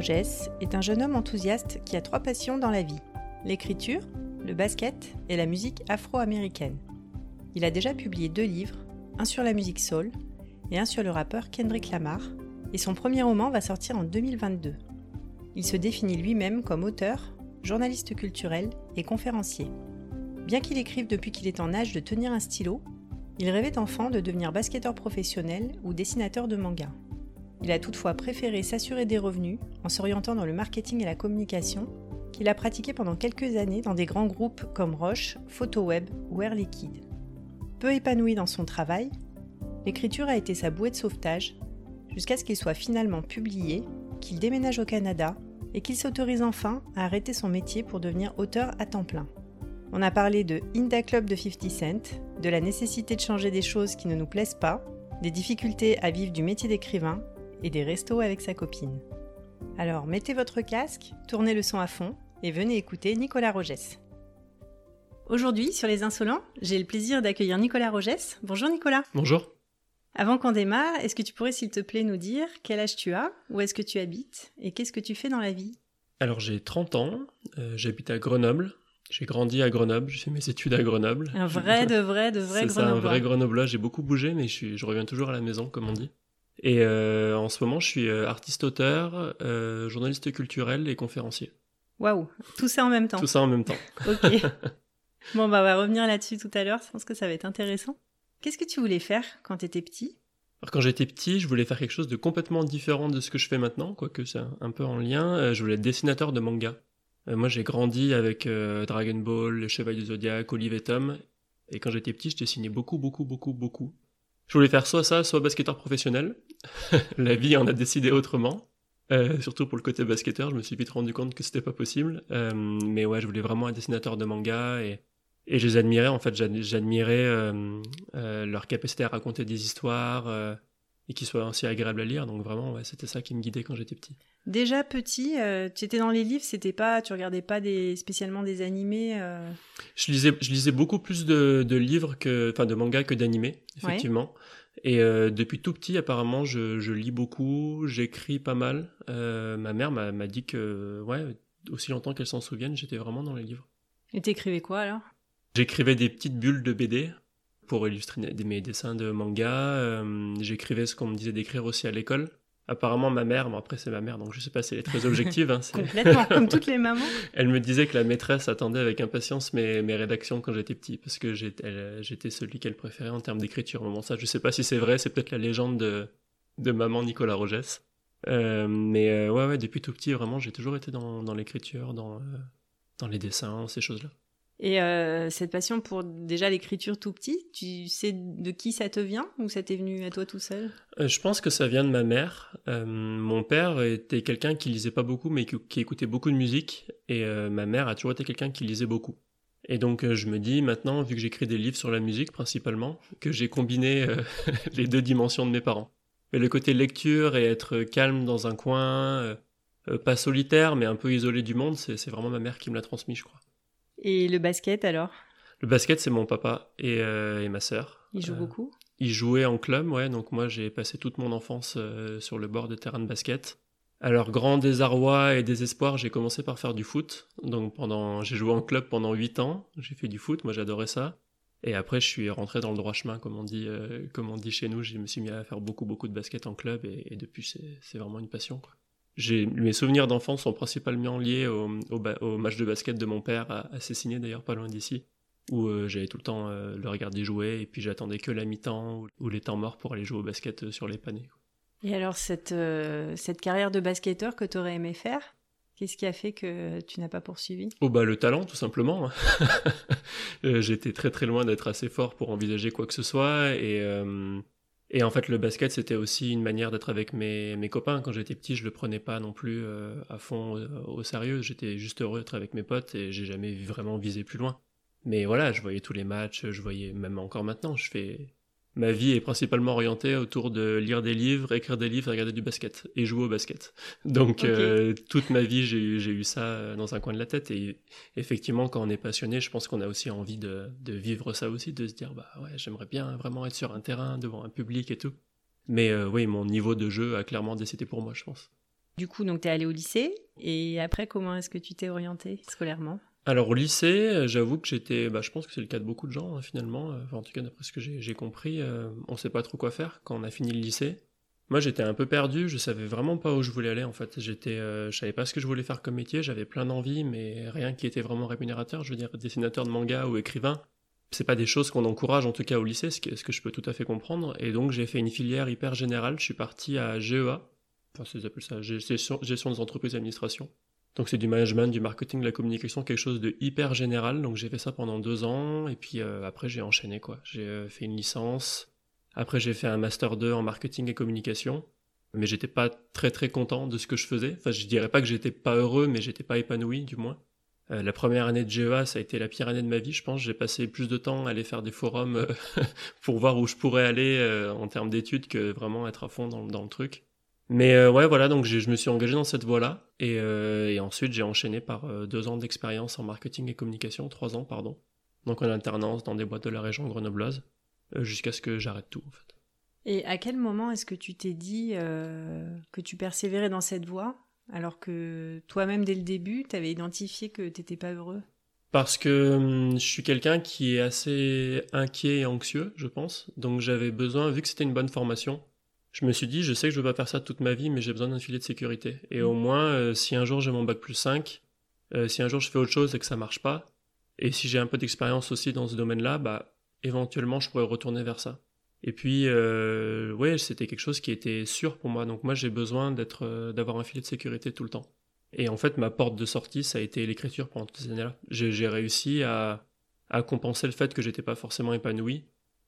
Rogès est un jeune homme enthousiaste qui a trois passions dans la vie l'écriture, le basket et la musique afro-américaine. Il a déjà publié deux livres, un sur la musique soul et un sur le rappeur Kendrick Lamar, et son premier roman va sortir en 2022. Il se définit lui-même comme auteur, journaliste culturel et conférencier. Bien qu'il écrive depuis qu'il est en âge de tenir un stylo, il rêvait enfant de devenir basketteur professionnel ou dessinateur de manga. Il a toutefois préféré s'assurer des revenus en s'orientant dans le marketing et la communication, qu'il a pratiqué pendant quelques années dans des grands groupes comme Roche, PhotoWeb ou Air Liquide. Peu épanoui dans son travail, l'écriture a été sa bouée de sauvetage jusqu'à ce qu'il soit finalement publié, qu'il déménage au Canada et qu'il s'autorise enfin à arrêter son métier pour devenir auteur à temps plein. On a parlé de Inda Club de 50 Cent, de la nécessité de changer des choses qui ne nous plaisent pas, des difficultés à vivre du métier d'écrivain et des restos avec sa copine. Alors mettez votre casque, tournez le son à fond et venez écouter Nicolas Rogès. Aujourd'hui, sur Les Insolents, j'ai le plaisir d'accueillir Nicolas Rogès. Bonjour Nicolas. Bonjour. Avant qu'on démarre, est-ce que tu pourrais s'il te plaît nous dire quel âge tu as, où est-ce que tu habites et qu'est-ce que tu fais dans la vie? Alors j'ai 30 ans, euh, j'habite à Grenoble. J'ai grandi à Grenoble, j'ai fait mes études à Grenoble. Un vrai, de vrai, de vrai C'est ça, un vrai Grenoblois. J'ai beaucoup bougé, mais je, suis, je reviens toujours à la maison, comme on dit. Et euh, en ce moment, je suis euh, artiste-auteur, euh, journaliste culturel et conférencier. Waouh, tout ça en même temps. Tout ça en même temps. ok. Bon, bah, on va revenir là-dessus tout à l'heure. Je pense que ça va être intéressant. Qu'est-ce que tu voulais faire quand tu étais petit? Alors, quand j'étais petit, je voulais faire quelque chose de complètement différent de ce que je fais maintenant, quoique c'est un peu en lien. Je voulais être dessinateur de manga. Moi, j'ai grandi avec Dragon Ball, Le Chevalier du Zodiac, Olive et Tom. Et quand j'étais petit, je dessinais beaucoup, beaucoup, beaucoup, beaucoup. Je voulais faire soit ça, soit basketteur professionnel. la vie en a décidé autrement. Euh, surtout pour le côté basketteur, je me suis vite rendu compte que c'était pas possible. Euh, mais ouais, je voulais vraiment un dessinateur de manga et, et je les admirais. En fait, j'admirais euh, leur capacité à raconter des histoires et qu'ils soient aussi agréables à lire. Donc vraiment, ouais, c'était ça qui me guidait quand j'étais petit. Déjà petit, euh, tu étais dans les livres, c'était pas, tu regardais pas des, spécialement des animés. Euh... Je lisais, je lisais beaucoup plus de, de livres que, enfin, de mangas que d'animés, effectivement. Ouais. Et euh, depuis tout petit, apparemment, je, je lis beaucoup, j'écris pas mal. Ma mère m'a dit que, ouais, aussi longtemps qu'elle s'en souvienne, j'étais vraiment dans les livres. Et t'écrivais quoi alors? J'écrivais des petites bulles de BD pour illustrer mes dessins de manga. J'écrivais ce qu'on me disait d'écrire aussi à l'école. Apparemment, ma mère, bon après c'est ma mère, donc je sais pas si elle est très objective. Hein, Complètement, comme toutes les mamans. Elle me disait que la maîtresse attendait avec impatience mes, mes rédactions quand j'étais petit, parce que j'étais celui qu'elle préférait en termes d'écriture. Bon, ça, je sais pas si c'est vrai, c'est peut-être la légende de, de maman Nicolas Rogès. Euh, mais euh, ouais, ouais, depuis tout petit, vraiment, j'ai toujours été dans, dans l'écriture, dans, euh, dans les dessins, ces choses-là. Et euh, cette passion pour déjà l'écriture tout petit, tu sais de qui ça te vient ou ça t'est venu à toi tout seul? Euh, Je pense que ça vient de ma mère. Euh, mon père était quelqu'un qui lisait pas beaucoup mais qui, qui écoutait beaucoup de musique et ma mère a toujours été quelqu'un qui lisait beaucoup. Et donc je me dis maintenant, vu que j'écris des livres sur la musique principalement, que j'ai combiné les deux dimensions de mes parents. Mais le côté lecture et être calme dans un coin, pas solitaire mais un peu isolé du monde, c'est vraiment ma mère qui me l'a transmis je crois. Et le basket alors? Le basket, c'est mon papa et, euh, et ma sœur. Ils jouent euh, beaucoup? Ils jouaient en club, ouais. Donc moi, j'ai passé toute mon enfance euh, sur le bord de terrain de basket. Alors, grand désarroi et désespoir, j'ai commencé par faire du foot. Donc pendant, j'ai joué en club pendant 8 ans. J'ai fait du foot, moi j'adorais ça. Et après, je suis rentré dans le droit chemin, comme on dit, euh, comme on dit chez nous. Je me suis mis à faire beaucoup, beaucoup de basket en club et, et depuis, c'est vraiment une passion. Quoi mes souvenirs d'enfance sont principalement liés au, au, match de basket de mon père, à, à Cessigné d'ailleurs, pas loin d'ici, où euh, j'avais tout le temps euh, le regarder jouer et puis j'attendais que la mi-temps ou, les temps morts pour aller jouer au basket euh, sur les paniers. Et alors cette, cette carrière de basketteur que tu aurais aimé faire, Qu'est-ce qui a fait que tu n'as pas poursuivi? Oh bah le talent tout simplement. J'étais très très loin d'être assez fort pour envisager quoi que ce soit et et en fait, le basket, c'était aussi une manière d'être avec mes, mes copains. Quand j'étais petit, je le prenais pas non plus euh, à fond euh, au sérieux. J'étais juste heureux d'être avec mes potes et j'ai jamais vraiment visé plus loin. Mais voilà, je voyais tous les matchs, je voyais même encore maintenant, je fais ma vie est principalement orientée autour de lire des livres, écrire des livres, regarder du basket et jouer au basket. Donc euh, toute ma vie, j'ai eu ça euh, dans un coin de la tête. Et effectivement, quand on est passionné, je pense qu'on a aussi envie de, vivre ça aussi, de se dire bah ouais, j'aimerais bien vraiment être sur un terrain devant un public et tout. Mais euh, oui, mon niveau de jeu a clairement décidé pour moi, je pense. Du coup, donc tu es allé au lycée et après, comment est-ce que tu t'es orienté scolairement? Alors au lycée, euh, j'avoue que j'étais, bah, je pense que c'est le cas de beaucoup de gens hein, finalement, euh, en tout cas d'après ce que j'ai compris, euh, on sait pas trop quoi faire quand on a fini le lycée. Moi j'étais un peu perdu, je savais vraiment pas où je voulais aller en fait. J'étais, je savais pas ce que je voulais faire comme métier, j'avais plein d'envies, mais rien qui était vraiment rémunérateur. Je veux dire, dessinateur de manga ou écrivain, c'est pas des choses qu'on encourage en tout cas au lycée, ce que, ce que je peux tout à fait comprendre. Et donc j'ai fait une filière hyper générale, je suis parti à GEA, enfin ils appellent ça gestion, gestion des entreprises et administration. Donc c'est du management, du marketing, de la communication, quelque chose de hyper général. Donc j'ai fait ça pendant deux ans et puis euh, après j'ai enchaîné quoi. J'ai euh, fait une licence. Après j'ai fait un master 2 en marketing et communication. Mais j'étais pas très très content de ce que je faisais. Enfin je dirais pas que j'étais pas heureux, mais j'étais pas épanoui du moins. Euh, la première année de GEA, ça a été la pire année de ma vie, je pense. J'ai passé plus de temps à aller faire des forums pour voir où je pourrais aller en termes d'études que vraiment être à fond dans, dans le truc. Mais euh, ouais, voilà, donc je me suis engagé dans cette voie-là. Et, euh, et, ensuite, j'ai enchaîné par euh, deux ans d'expérience en marketing et communication, trois ans, pardon. Donc en alternance dans des boîtes de la région grenobloise, jusqu'à ce que j'arrête tout, en fait. Et à quel moment est-ce que tu t'es dit que tu persévérais dans cette voie, alors que toi-même, dès le début, tu avais identifié que tu n'étais pas heureux? Parce que hum, je suis quelqu'un qui est assez inquiet et anxieux, je pense. Donc j'avais besoin, vu que c'était une bonne formation, je me suis dit, je sais que je ne vais pas faire ça toute ma vie, mais j'ai besoin d'un filet de sécurité. Et au mm. moins, euh, si un jour j'ai mon bac plus 5, euh, si un jour je fais autre chose et que ça marche pas, et si j'ai un peu d'expérience aussi dans ce domaine-là, bah, éventuellement, je pourrais retourner vers ça. Et puis, euh, ouais, c'était quelque chose qui était sûr pour moi. Donc moi, j'ai besoin d'être, euh, d'avoir un filet de sécurité tout le temps. Et en fait, ma porte de sortie, ça a été l'écriture pendant toutes ces années-là. J'ai réussi à, à compenser le fait que j'étais pas forcément épanoui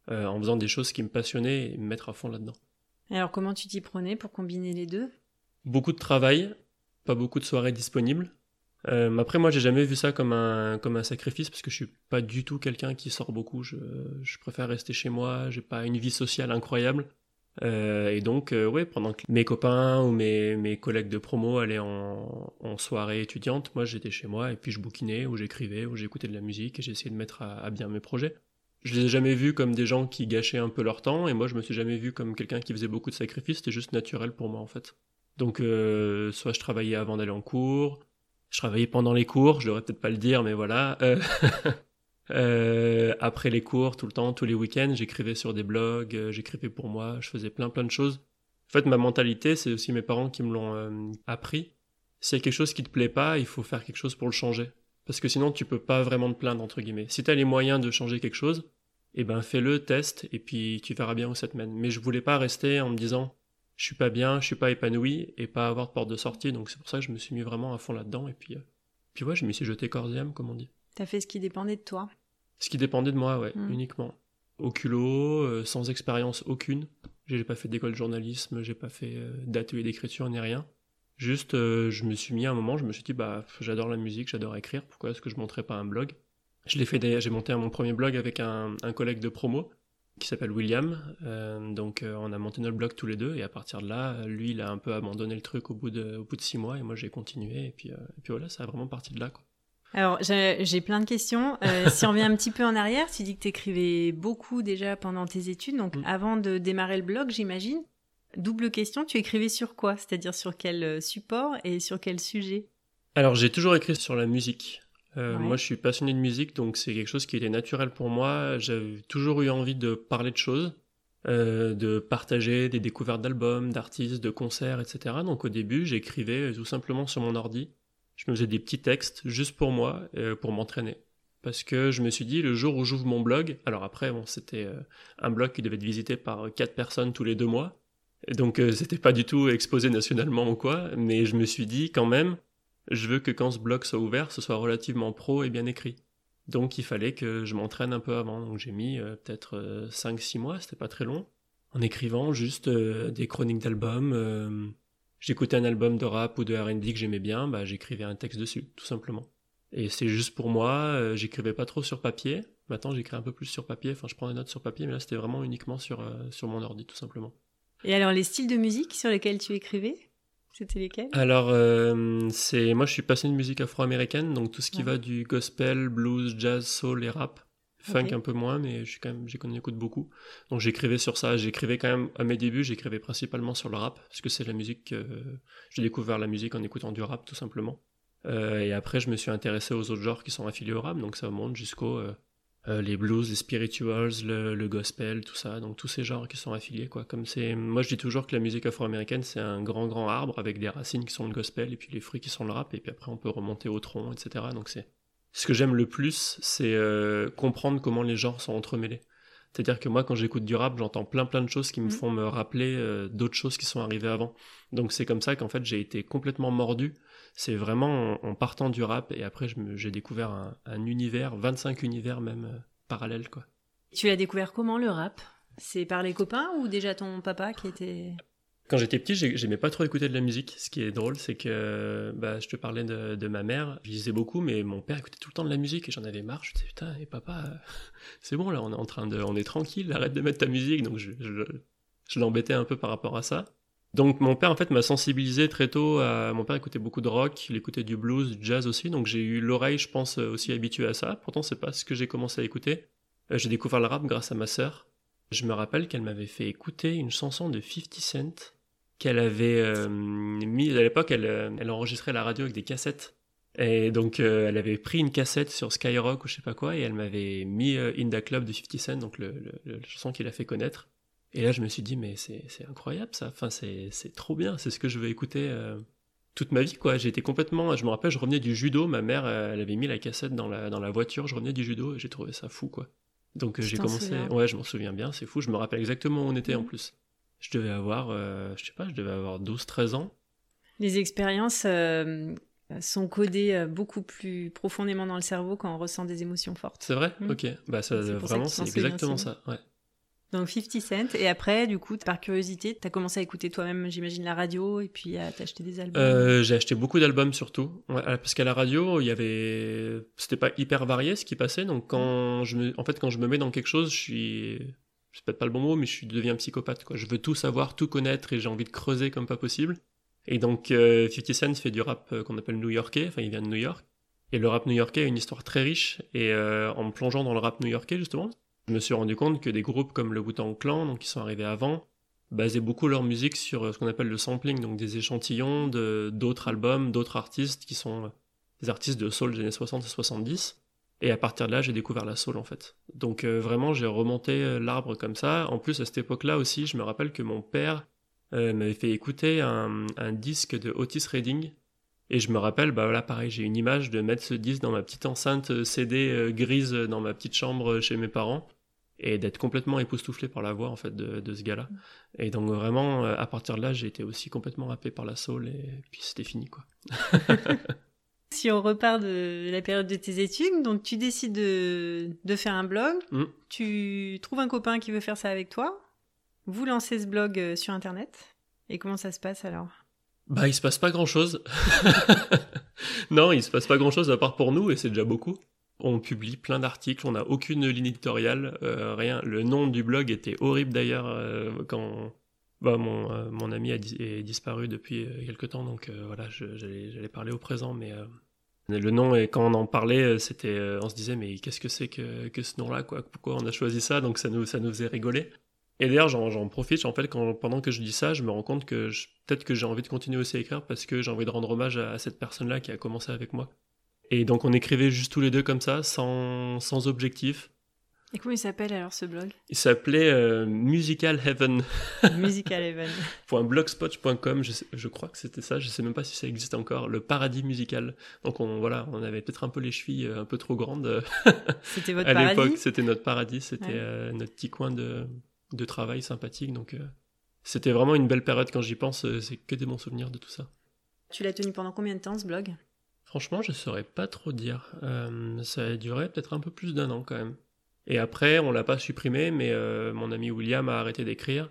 en faisant des choses qui me passionnaient et me mettre à fond là-dedans alors comment tu t'y prenais pour combiner les deux? Beaucoup de travail, pas beaucoup de soirées disponibles. Euh, après moi j'ai jamais vu ça comme un comme un sacrifice parce que je suis pas du tout quelqu'un qui sort beaucoup. Je, je préfère rester chez moi. J'ai pas une vie sociale incroyable. Euh, et donc euh, ouais pendant que mes copains ou mes, mes collègues de promo allaient en, en soirée étudiante, moi j'étais chez moi et puis je bouquinais ou j'écrivais ou j'écoutais de la musique et j'essayais de mettre à bien mes projets je les ai jamais vus comme des gens qui gâchaient un peu leur temps, et moi je me suis jamais vu comme quelqu'un qui faisait beaucoup de sacrifices, c'était juste naturel pour moi en fait. Donc euh, soit je travaillais avant d'aller en cours, je travaillais pendant les cours, je devrais peut-être pas le dire, mais voilà. Euh, euh, après les cours, tout le temps, tous les week-ends, j'écrivais sur des blogs, j'écrivais pour moi, je faisais plein plein de choses. En fait, ma mentalité, c'est aussi mes parents qui me l'ont appris. S'il y a quelque chose qui te plaît pas, il faut faire quelque chose pour le changer. Parce que sinon, tu peux pas vraiment te plaindre, entre guillemets. Si tu as les moyens de changer quelque chose, eh ben fais-le, teste, et puis tu verras bien où ça te mène. Mais je voulais pas rester en me disant, je suis pas bien, je suis pas épanoui, et pas avoir de porte de sortie, donc c'est pour ça que je me suis mis vraiment à fond là-dedans, et puis, euh, puis ouais, je me suis jeté corps et âme, comme on dit. T'as fait ce qui dépendait de toi Ce qui dépendait de moi, ouais, hmm. uniquement. Au culot, euh, sans expérience aucune. J'ai pas fait d'école de journalisme, j'ai pas fait euh, d'atelier d'écriture ni rien. Juste, euh, je me suis mis à un moment, je me suis dit, bah, j'adore la musique, j'adore écrire, pourquoi est-ce que je monterais pas un blog? Je l'ai fait d'ailleurs, j'ai monté mon premier blog avec un, collègue de promo qui s'appelle William. Euh, donc, euh, on a monté notre blog tous les deux, et à partir de là, lui, il a un peu abandonné le truc au bout de, au bout de six mois, et moi, j'ai continué, et puis, et puis voilà, ça a vraiment parti de là, quoi. Alors, j'ai plein de questions. si on revient un petit peu en arrière, tu dis que tu écrivais beaucoup déjà pendant tes études, donc mm. avant de démarrer le blog, j'imagine. Double question, tu écrivais sur quoi? C'est-à-dire sur quel euh, support et sur quel sujet? Alors j'ai toujours écrit sur la musique. Euh, moi je suis passionné de musique, donc c'est quelque chose qui était naturel pour moi. J'avais toujours eu envie de parler de choses. euh, de partager des découvertes d'albums, d'artistes, de concerts, etc. Donc au début, j'écrivais tout simplement sur mon ordi. Je me faisais des petits textes juste pour moi, euh, pour m'entraîner. Parce que je me suis dit, le jour où j'ouvre mon blog, alors après, bon, c'était un blog qui devait être visité par quatre personnes tous les deux mois, donc c'était pas du tout exposé nationalement ou quoi, mais je me suis dit quand même, je veux que quand ce blog soit ouvert, ce soit relativement pro et bien écrit. Donc il fallait que je m'entraîne un peu avant. Donc j'ai mis euh, peut-être 5-6 euh, mois, c'était pas très long, en écrivant juste euh, des chroniques d'albums. J'écoutais un album de rap ou de RB que j'aimais bien, bah, j'écrivais un texte dessus, tout simplement. Et c'est juste pour moi, j'écrivais pas trop sur papier. Maintenant j'écris un peu plus sur papier, enfin je prends des notes sur papier, mais là c'était vraiment uniquement sur, sur mon ordi, tout simplement. Et alors les styles de musique sur lesquels tu écrivais? C'était lesquels? Alors, euh, c'est moi je suis passionné de musique afro-américaine, donc tout ce qui va du gospel, blues, jazz, soul et rap. Funk un peu moins, mais je quand même, j'ai connu écoute beaucoup. Donc j'écrivais sur ça. J'écrivais quand même à mes débuts, j'écrivais principalement sur le rap parce que c'est la musique. Que... J'ai découvert la musique en écoutant du rap tout simplement. Euh, et après, je me suis intéressé aux autres genres qui sont affiliés au rap, donc ça monte jusqu'au euh, les blues, les spirituals, le, gospel, tout ça, donc tous ces genres qui sont affiliés quoi. Comme c'est, moi je dis toujours que la musique afro-américaine c'est un grand grand arbre avec des racines qui sont le gospel et puis les fruits qui sont le rap et puis après on peut remonter au tronc, etc. Donc c'est ce que j'aime le plus, c'est euh, comprendre comment les genres sont entremêlés. C'est-à-dire que moi, quand j'écoute du rap, j'entends plein plein de choses qui me mm. font me rappeler euh, d'autres choses qui sont arrivées avant. Donc c'est comme ça qu'en fait j'ai été complètement mordu. C'est vraiment en, partant du rap et après j'ai découvert un, univers, 25 univers même euh, parallèles quoi. Tu l'as découvert comment le rap? C'est par les copains ou déjà ton papa qui était quand j'étais petit, j'aimais pas trop écouter de la musique. Ce qui est drôle, c'est que bah, je te parlais de, ma mère. Je lisais beaucoup, mais mon père écoutait tout le temps de la musique et j'en avais marre. Je me disais, putain, et papa, c'est bon, là, on est en train de. On est tranquille, arrête de mettre ta musique. Donc je, je, l'embêtais un peu par rapport à ça. Donc mon père, en fait, m'a sensibilisé très tôt à. Mon père écoutait beaucoup de rock, il écoutait du blues, du jazz aussi. Donc j'ai eu l'oreille, je pense, aussi habituée à ça. Pourtant, c'est pas ce que j'ai commencé à écouter. Euh, j'ai découvert le rap grâce à ma sœur. Je me rappelle qu'elle m'avait fait écouter une chanson de 50 Cent qu'elle avait euh, mis à l'époque, elle, euh, elle, enregistrait la radio avec des cassettes. Et donc, euh, elle avait pris une cassette sur Skyrock ou je sais pas quoi, et elle m'avait mis In the Club de 50 Cent, donc le, le, chanson qu'il a fait connaître. Et là, je me suis dit, mais c'est incroyable ça, enfin, c'est trop bien, c'est ce que je veux écouter toute ma vie, quoi. J'étais complètement, je me rappelle, je revenais du judo, ma mère, elle avait mis la cassette dans la, dans la voiture, je revenais du judo et j'ai trouvé ça fou, quoi. Donc, j'ai commencé, ouais, je m'en souviens bien, c'est fou, je me rappelle exactement où on était en mmh. plus je devais avoir, euh, je sais pas, je devais avoir 12-13 ans. Les expériences euh, sont codées euh, beaucoup plus profondément dans le cerveau quand on ressent des émotions fortes. C'est vrai? Mm. Ok. Bah, ça, vraiment, c'est exactement ça. Ouais. Donc 50 Cent, et après, du coup, par curiosité, tu as commencé à écouter toi-même, j'imagine, la radio, et puis à t'acheter des albums J'ai acheté beaucoup d'albums surtout, parce qu'à la radio, il y avait... C'était pas hyper varié ce qui passait, donc quand je me... En fait, quand je me mets dans quelque chose, je suis c'est peut-être pas le bon mot, mais je deviens psychopathe. Quoi. Je veux tout savoir, tout connaître et j'ai envie de creuser comme pas possible. Et donc, euh, 50 Cent fait du rap euh, qu'on appelle new-yorkais, enfin il vient de New York. Et le rap new-yorkais a une histoire très riche. Et euh, en me plongeant dans le rap new-yorkais, justement, je me suis rendu compte que des groupes comme le Wu-Tang Clan, donc qui sont arrivés avant, basaient beaucoup leur musique sur euh, ce qu'on appelle le sampling, donc des échantillons de, d'autres albums, d'autres artistes qui sont des artistes de soul des années 60 et 70. Et à partir de là, j'ai découvert la soul en fait. Donc euh, vraiment, j'ai remonté euh, l'arbre comme ça. En plus, à cette époque-là aussi, je me rappelle que mon père euh, m'avait fait écouter un, disque de Otis Redding. Et je me rappelle, bah voilà, pareil, j'ai une image de mettre ce disque dans ma petite enceinte CD grise dans ma petite chambre chez mes parents et d'être complètement époustouflé par la voix en fait de, de ce gars-là. Et donc vraiment, à partir de là, j'ai été aussi complètement happé par la soul et puis c'était fini quoi. Si on repart de la période de tes études, donc tu décides de, faire un blog, mm. tu trouves un copain qui veut faire ça avec toi, vous lancez ce blog euh, sur Internet, et comment ça se passe alors? Bah il se passe pas grand-chose. non, il se passe pas grand-chose à part pour nous, et c'est déjà beaucoup. On publie plein d'articles, on n'a aucune ligne éditoriale, euh, rien. Le nom du blog était horrible d'ailleurs euh, quand bah, mon, mon ami a est disparu depuis quelques temps, donc voilà, j'allais parler au présent, mais le nom, et quand on en parlait, euh, c'était, euh, on se disait, mais qu'est-ce que c'est que, que ce nom-là, quoi? Pourquoi on a choisi ça? Donc ça nous, ça nous faisait rigoler. Et d'ailleurs, j'en profite, en fait, quand, pendant que je dis ça, je me rends compte que peut-être que j'ai envie de continuer aussi à écrire parce que j'ai envie de rendre hommage à, cette personne-là qui a commencé avec moi. Et donc on écrivait juste tous les deux comme ça, sans, sans objectif. Et comment il s'appelle alors ce blog? Il s'appelait euh, Musical Heaven. Musical Heaven. .blogspot.com, je, je, crois que c'était ça, je sais même pas si ça existe encore, le paradis musical. Donc on, voilà, on avait peut-être un peu les chevilles euh, un peu trop grandes. C'était votre à paradis? l'époque, c'était notre paradis, c'était Ouais. euh, notre petit coin de, de travail sympathique. Donc euh, c'était vraiment une belle période quand j'y pense, euh, c'est que des bons souvenirs de tout ça. Tu l'as tenu pendant combien de temps ce blog? Franchement, je saurais pas trop dire. Euh, ça a duré peut-être un peu plus d'un an quand même. Et après, on l'a pas supprimé, mais euh, mon ami William a arrêté d'écrire.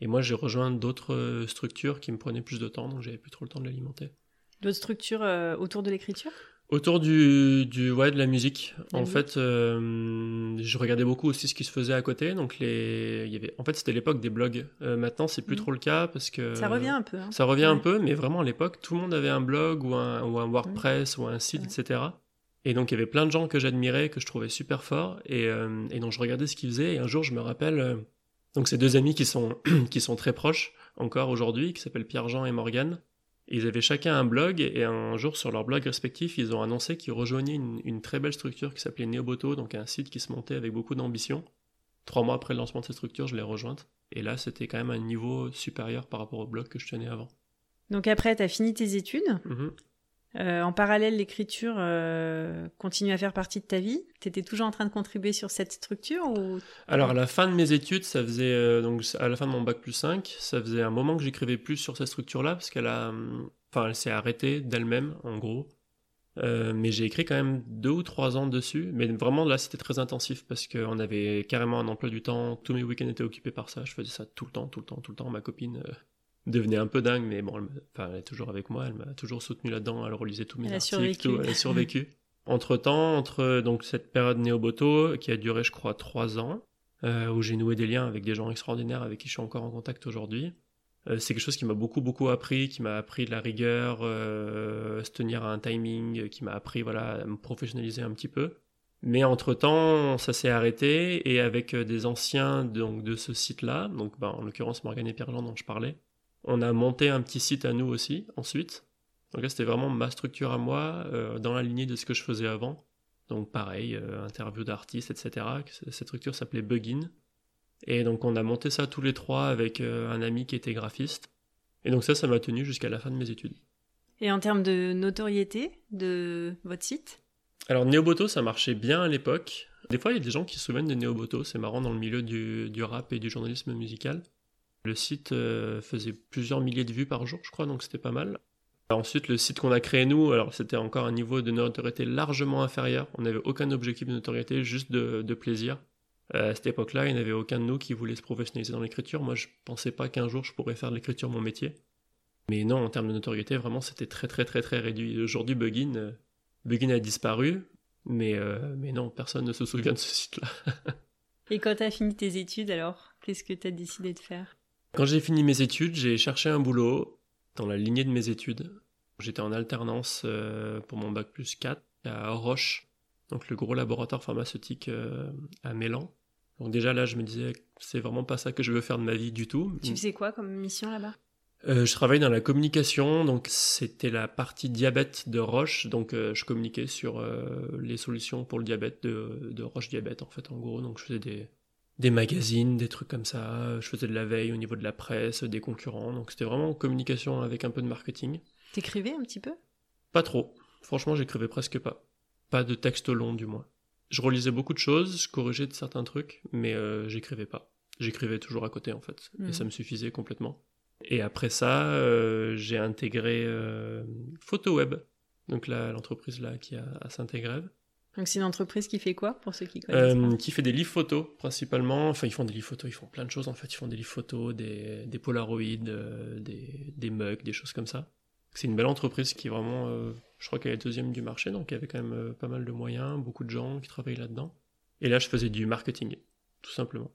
Et moi, j'ai rejoint d'autres structures qui me prenaient plus de temps, donc j'avais plus trop le temps de l'alimenter. D'autres structures euh, autour de l'écriture? Autour du, du ouais, de la musique, La en musique. fait, euh, je regardais beaucoup aussi ce qui se faisait à côté. Donc les, il y avait, en fait, c'était l'époque des blogs. Euh, maintenant, c'est plus Mhm. trop le cas parce que Ça revient un peu. hein. Ça revient un peu, mais vraiment à l'époque, tout le monde avait un blog ou un, ou un WordPress ou un site, etc. Et donc il y avait plein de gens que j'admirais, que je trouvais super forts, et, euh, et donc je regardais ce qu'ils faisaient. Et un jour, je me rappelle, euh, donc ces deux amis qui sont, qui sont très proches encore aujourd'hui, qui s'appellent Pierre-Jean et Morgane. Ils avaient chacun un blog, et un jour sur leur blog respectif, ils ont annoncé qu'ils rejoignaient une, une très belle structure qui s'appelait Neoboto, donc un site qui se montait avec beaucoup d'ambition. Trois mois après le lancement de cette structure, je l'ai rejointe. Et là, c'était quand même un niveau supérieur par rapport au blog que je tenais avant. Donc après, tu as fini tes études. Mhm. Euh, en parallèle, l'écriture euh, continue à faire partie de ta vie. Tu étais toujours en train de contribuer sur cette structure ou Alors à la fin de mes études, ça faisait euh, donc à la fin de mon bac plus 5, ça faisait un moment que j'écrivais plus sur cette structure-là parce qu'elle a, hum, enfin elle s'est arrêtée d'elle-même en gros. Mais j'ai écrit quand même deux ou trois ans dessus, mais vraiment là c'était très intensif parce qu'on avait carrément un emploi du temps, tous mes week-ends étaient occupés par ça, je faisais ça tout le temps, tout le temps, tout le temps. Ma copine devenait un peu dingue, mais bon, elle, enfin, elle est toujours avec moi, elle m'a toujours soutenu là-dedans, elle relisait tous mes Elle a articles, survécu. tout, elle a survécu. Entre temps, entre donc cette période néoboto qui a duré, je crois, trois ans, euh, où j'ai noué des liens avec des gens extraordinaires avec qui je suis encore en contact aujourd'hui. Euh, c'est quelque chose qui m'a beaucoup beaucoup appris, qui m'a appris de la rigueur, euh, se tenir à un timing, qui m'a appris voilà à me professionnaliser un petit peu. Mais entre temps, ça s'est arrêté et avec des anciens donc de ce site-là, donc bah, en l'occurrence Morgane et Pierre-Jean dont je parlais, on a monté un petit site à nous aussi ensuite. Donc là c'était vraiment ma structure à moi euh, dans la lignée de ce que je faisais avant. Donc pareil, euh, interview d'artistes, etc. Cette structure s'appelait Bugin. Et donc on a monté ça tous les trois avec euh, un ami qui était graphiste. Et donc ça, ça m'a tenu jusqu'à la fin de mes études. Et en termes de notoriété de votre site? Alors Neoboto, ça marchait bien à l'époque. Des fois, il y a des gens qui se souviennent de Neoboto, c'est marrant dans le milieu du, du rap et du journalisme musical. Le site euh, faisait plusieurs milliers de vues par jour, je crois, donc c'était pas mal. Ensuite, le site qu'on a créé nous, alors c'était encore un niveau de notoriété largement inférieur. On n'avait aucun objectif de notoriété, juste de, plaisir. Euh, à cette époque-là, il n'y avait aucun de nous qui voulait se professionnaliser dans l'écriture. Moi, je pensais pas qu'un jour je pourrais faire de l'écriture mon métier. Mais non, en termes de notoriété, vraiment, c'était très très très très réduit. Aujourd'hui, euh, Bugin a disparu, mais, euh, mais non, personne ne se souvient de ce site-là. Et quand tu as fini tes études, alors, qu'est-ce que tu as décidé de faire? Quand j'ai fini mes études, j'ai cherché un boulot dans la lignée de mes études. J'étais en alternance euh, pour mon bac plus 4 à Roche, donc le gros laboratoire pharmaceutique euh, à Mélan. Donc déjà là, je me disais, c'est vraiment pas ça que je veux faire de ma vie du tout. Tu faisais quoi comme mission là-bas? Euh, je travaille dans la communication, donc c'était la partie diabète de Roche, donc euh, je communiquais sur euh, les solutions pour le diabète de, de Roche Diabète en fait en gros, donc je faisais des, des magazines, des trucs comme ça, je faisais de la veille au niveau de la presse, des concurrents, donc c'était vraiment communication avec un peu de marketing. T'écrivais un petit peu? Pas trop, franchement j'écrivais presque pas, pas de texte long du moins. Je relisais beaucoup de choses, je corrigeais de certains trucs, mais euh, j'écrivais pas. J'écrivais toujours à côté en fait, Mhm. et ça me suffisait complètement. Et après ça, euh, j'ai intégré euh, PhotoWeb, donc là, l'entreprise là qui a à Saint-Égrève, Donc c'est une entreprise qui fait quoi, pour ceux qui connaissent euh, qui fait des livres photos principalement. Enfin, ils font des livres photos, ils font plein de choses en fait. Ils font des livres photos, des, des Polaroids, euh, des, des mugs, des choses comme ça. C'est une belle entreprise qui est vraiment, euh, je crois qu'elle est deuxième du marché, donc il y avait quand même euh, pas mal de moyens, beaucoup de gens qui travaillaient là-dedans. Et là, je faisais du marketing, tout simplement.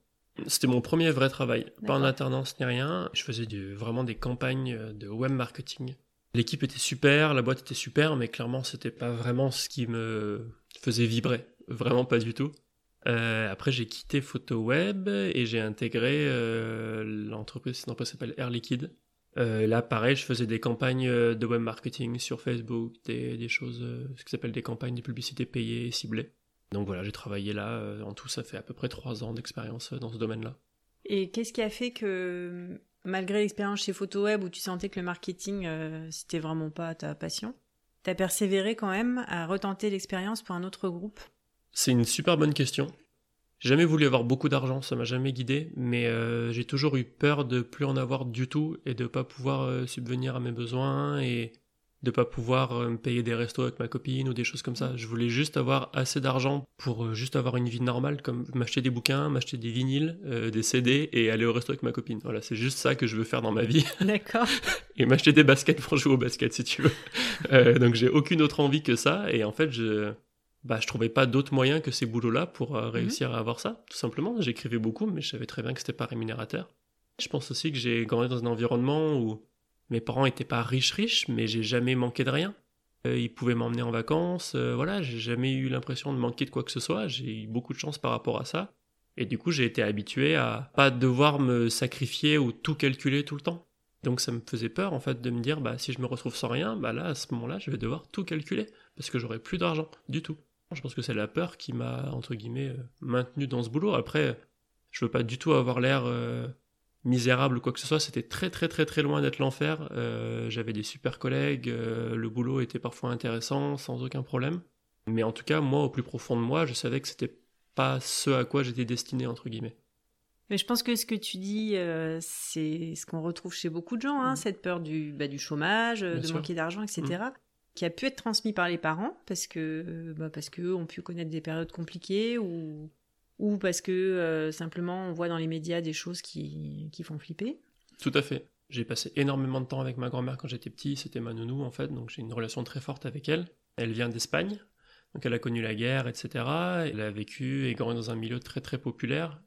C'était mon premier vrai travail, pas en alternance ni rien. Je faisais du, vraiment des campagnes de web marketing. L'équipe était super, la boîte était super, mais clairement, c'était pas vraiment ce qui me faisait vibrer. Vraiment pas du tout. Euh, après, j'ai quitté PhotoWeb et j'ai intégré euh, l'entreprise, entreprise s'appelle Air Liquide. Euh, là, pareil, je faisais des campagnes euh, de web marketing sur Facebook, des, des choses, ce qui s'appelle des campagnes de publicité payées et ciblées. Donc voilà, j'ai travaillé là. En tout, ça fait à peu près trois ans d'expérience dans ce domaine-là. Et qu'est-ce qui a fait que, malgré l'expérience chez PhotoWeb où tu sentais que le marketing, c'était vraiment pas ta passion, tu persévéré quand même à retenter l'expérience pour un autre groupe? C'est une super bonne question. J'ai jamais voulu avoir beaucoup d'argent, ça m'a jamais guidé, mais euh, j'ai toujours eu peur de plus en avoir du tout et de pas pouvoir euh, subvenir à mes besoins et de pas pouvoir euh, me payer des restos avec ma copine ou des choses comme ça. Je voulais juste avoir assez d'argent pour juste avoir une vie normale, comme m'acheter des bouquins, m'acheter des vinyles, des CD et aller au resto avec ma copine. Voilà, c'est juste ça que je veux faire dans ma vie. D'accord. et m'acheter des baskets pour jouer au basket si tu veux. donc j'ai aucune autre envie que ça et en fait je bah, je trouvais pas d'autre moyen que ces boulots-là pour euh, mhm. réussir à avoir ça, tout simplement. J'écrivais beaucoup, mais je savais très bien que c'était pas rémunérateur. Je pense aussi que j'ai grandi dans un environnement où mes parents étaient pas riches riches, mais j'ai jamais manqué de rien. Euh, ils pouvaient m'emmener en vacances, euh, voilà, j'ai jamais eu l'impression de manquer de quoi que ce soit. J'ai eu beaucoup de chance par rapport à ça. Et du coup, j'ai été habitué à pas devoir me sacrifier ou tout calculer tout le temps. Donc ça me faisait peur en fait de me dire bah si je me retrouve sans rien, bah là à ce moment-là, je vais devoir tout calculer parce que j'aurai plus d'argent du tout. Je pense que c'est la peur qui m'a, entre guillemets, euh, maintenu dans ce boulot. Après, je veux pas du tout avoir l'air misérable ou quoi que ce soit. C'était très, très, très, très loin d'être l'enfer. Euh, j'avais des super collègues. le boulot était parfois intéressant, sans aucun problème. Mais en tout cas, moi, au plus profond de moi, je savais que c'était pas ce à quoi j'étais destiné, entre guillemets. Mais je pense que ce que tu dis, c'est ce qu'on retrouve chez beaucoup de gens, hein, mmh. cette peur du, bah, du chômage, de manquer d'argent, etc qui a pu être transmis par les parents parce que bah parce que ont pu connaître des périodes compliquées ou ou parce que euh, simplement on voit dans les médias des choses qui, qui font flipper. Tout à fait. J'ai passé énormément de temps avec ma grand-mère quand j'étais petit, c'était ma nounou en fait, donc j'ai une relation très forte avec elle. Elle vient d'Espagne, donc elle a connu la guerre, etc. Elle a vécu et grandi dans un milieu très très populaire.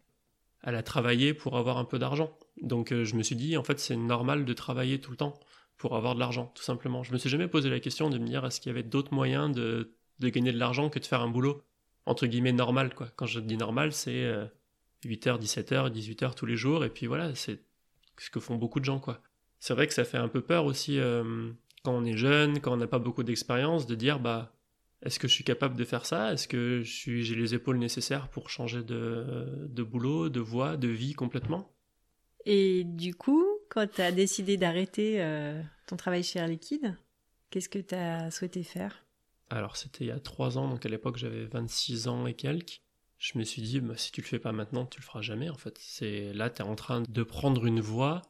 Elle a travaillé pour avoir un peu d'argent. Donc euh, je me suis dit, en fait, c'est normal de travailler tout le temps pour avoir de l'argent, tout simplement. Je me suis jamais posé la question de me dire est-ce qu'il y avait d'autres moyens de, gagner de l'argent que de faire un boulot? Entre guillemets normal quoi. Quand je dis normal, c'est 8h, 17h, 18h tous les jours et puis voilà, c'est ce que font beaucoup de gens quoi. C'est vrai que ça fait un peu peur aussi euh, quand on est jeune, quand on n'a pas beaucoup d'expérience de dire bah est-ce que je suis capable de faire ça? Est-ce que j'ai les épaules nécessaires pour changer de, de boulot, de voie, de vie complètement? Et du coup, quand tu as décidé d'arrêter euh, ton travail chez Air Liquide, qu'est-ce que tu as souhaité faire? Alors, c'était il y a trois ans, donc à l'époque j'avais 26 ans et quelques. Je me suis dit, bah, si tu le fais pas maintenant, tu le feras jamais en fait. C'est Là, tu es en train de prendre une voie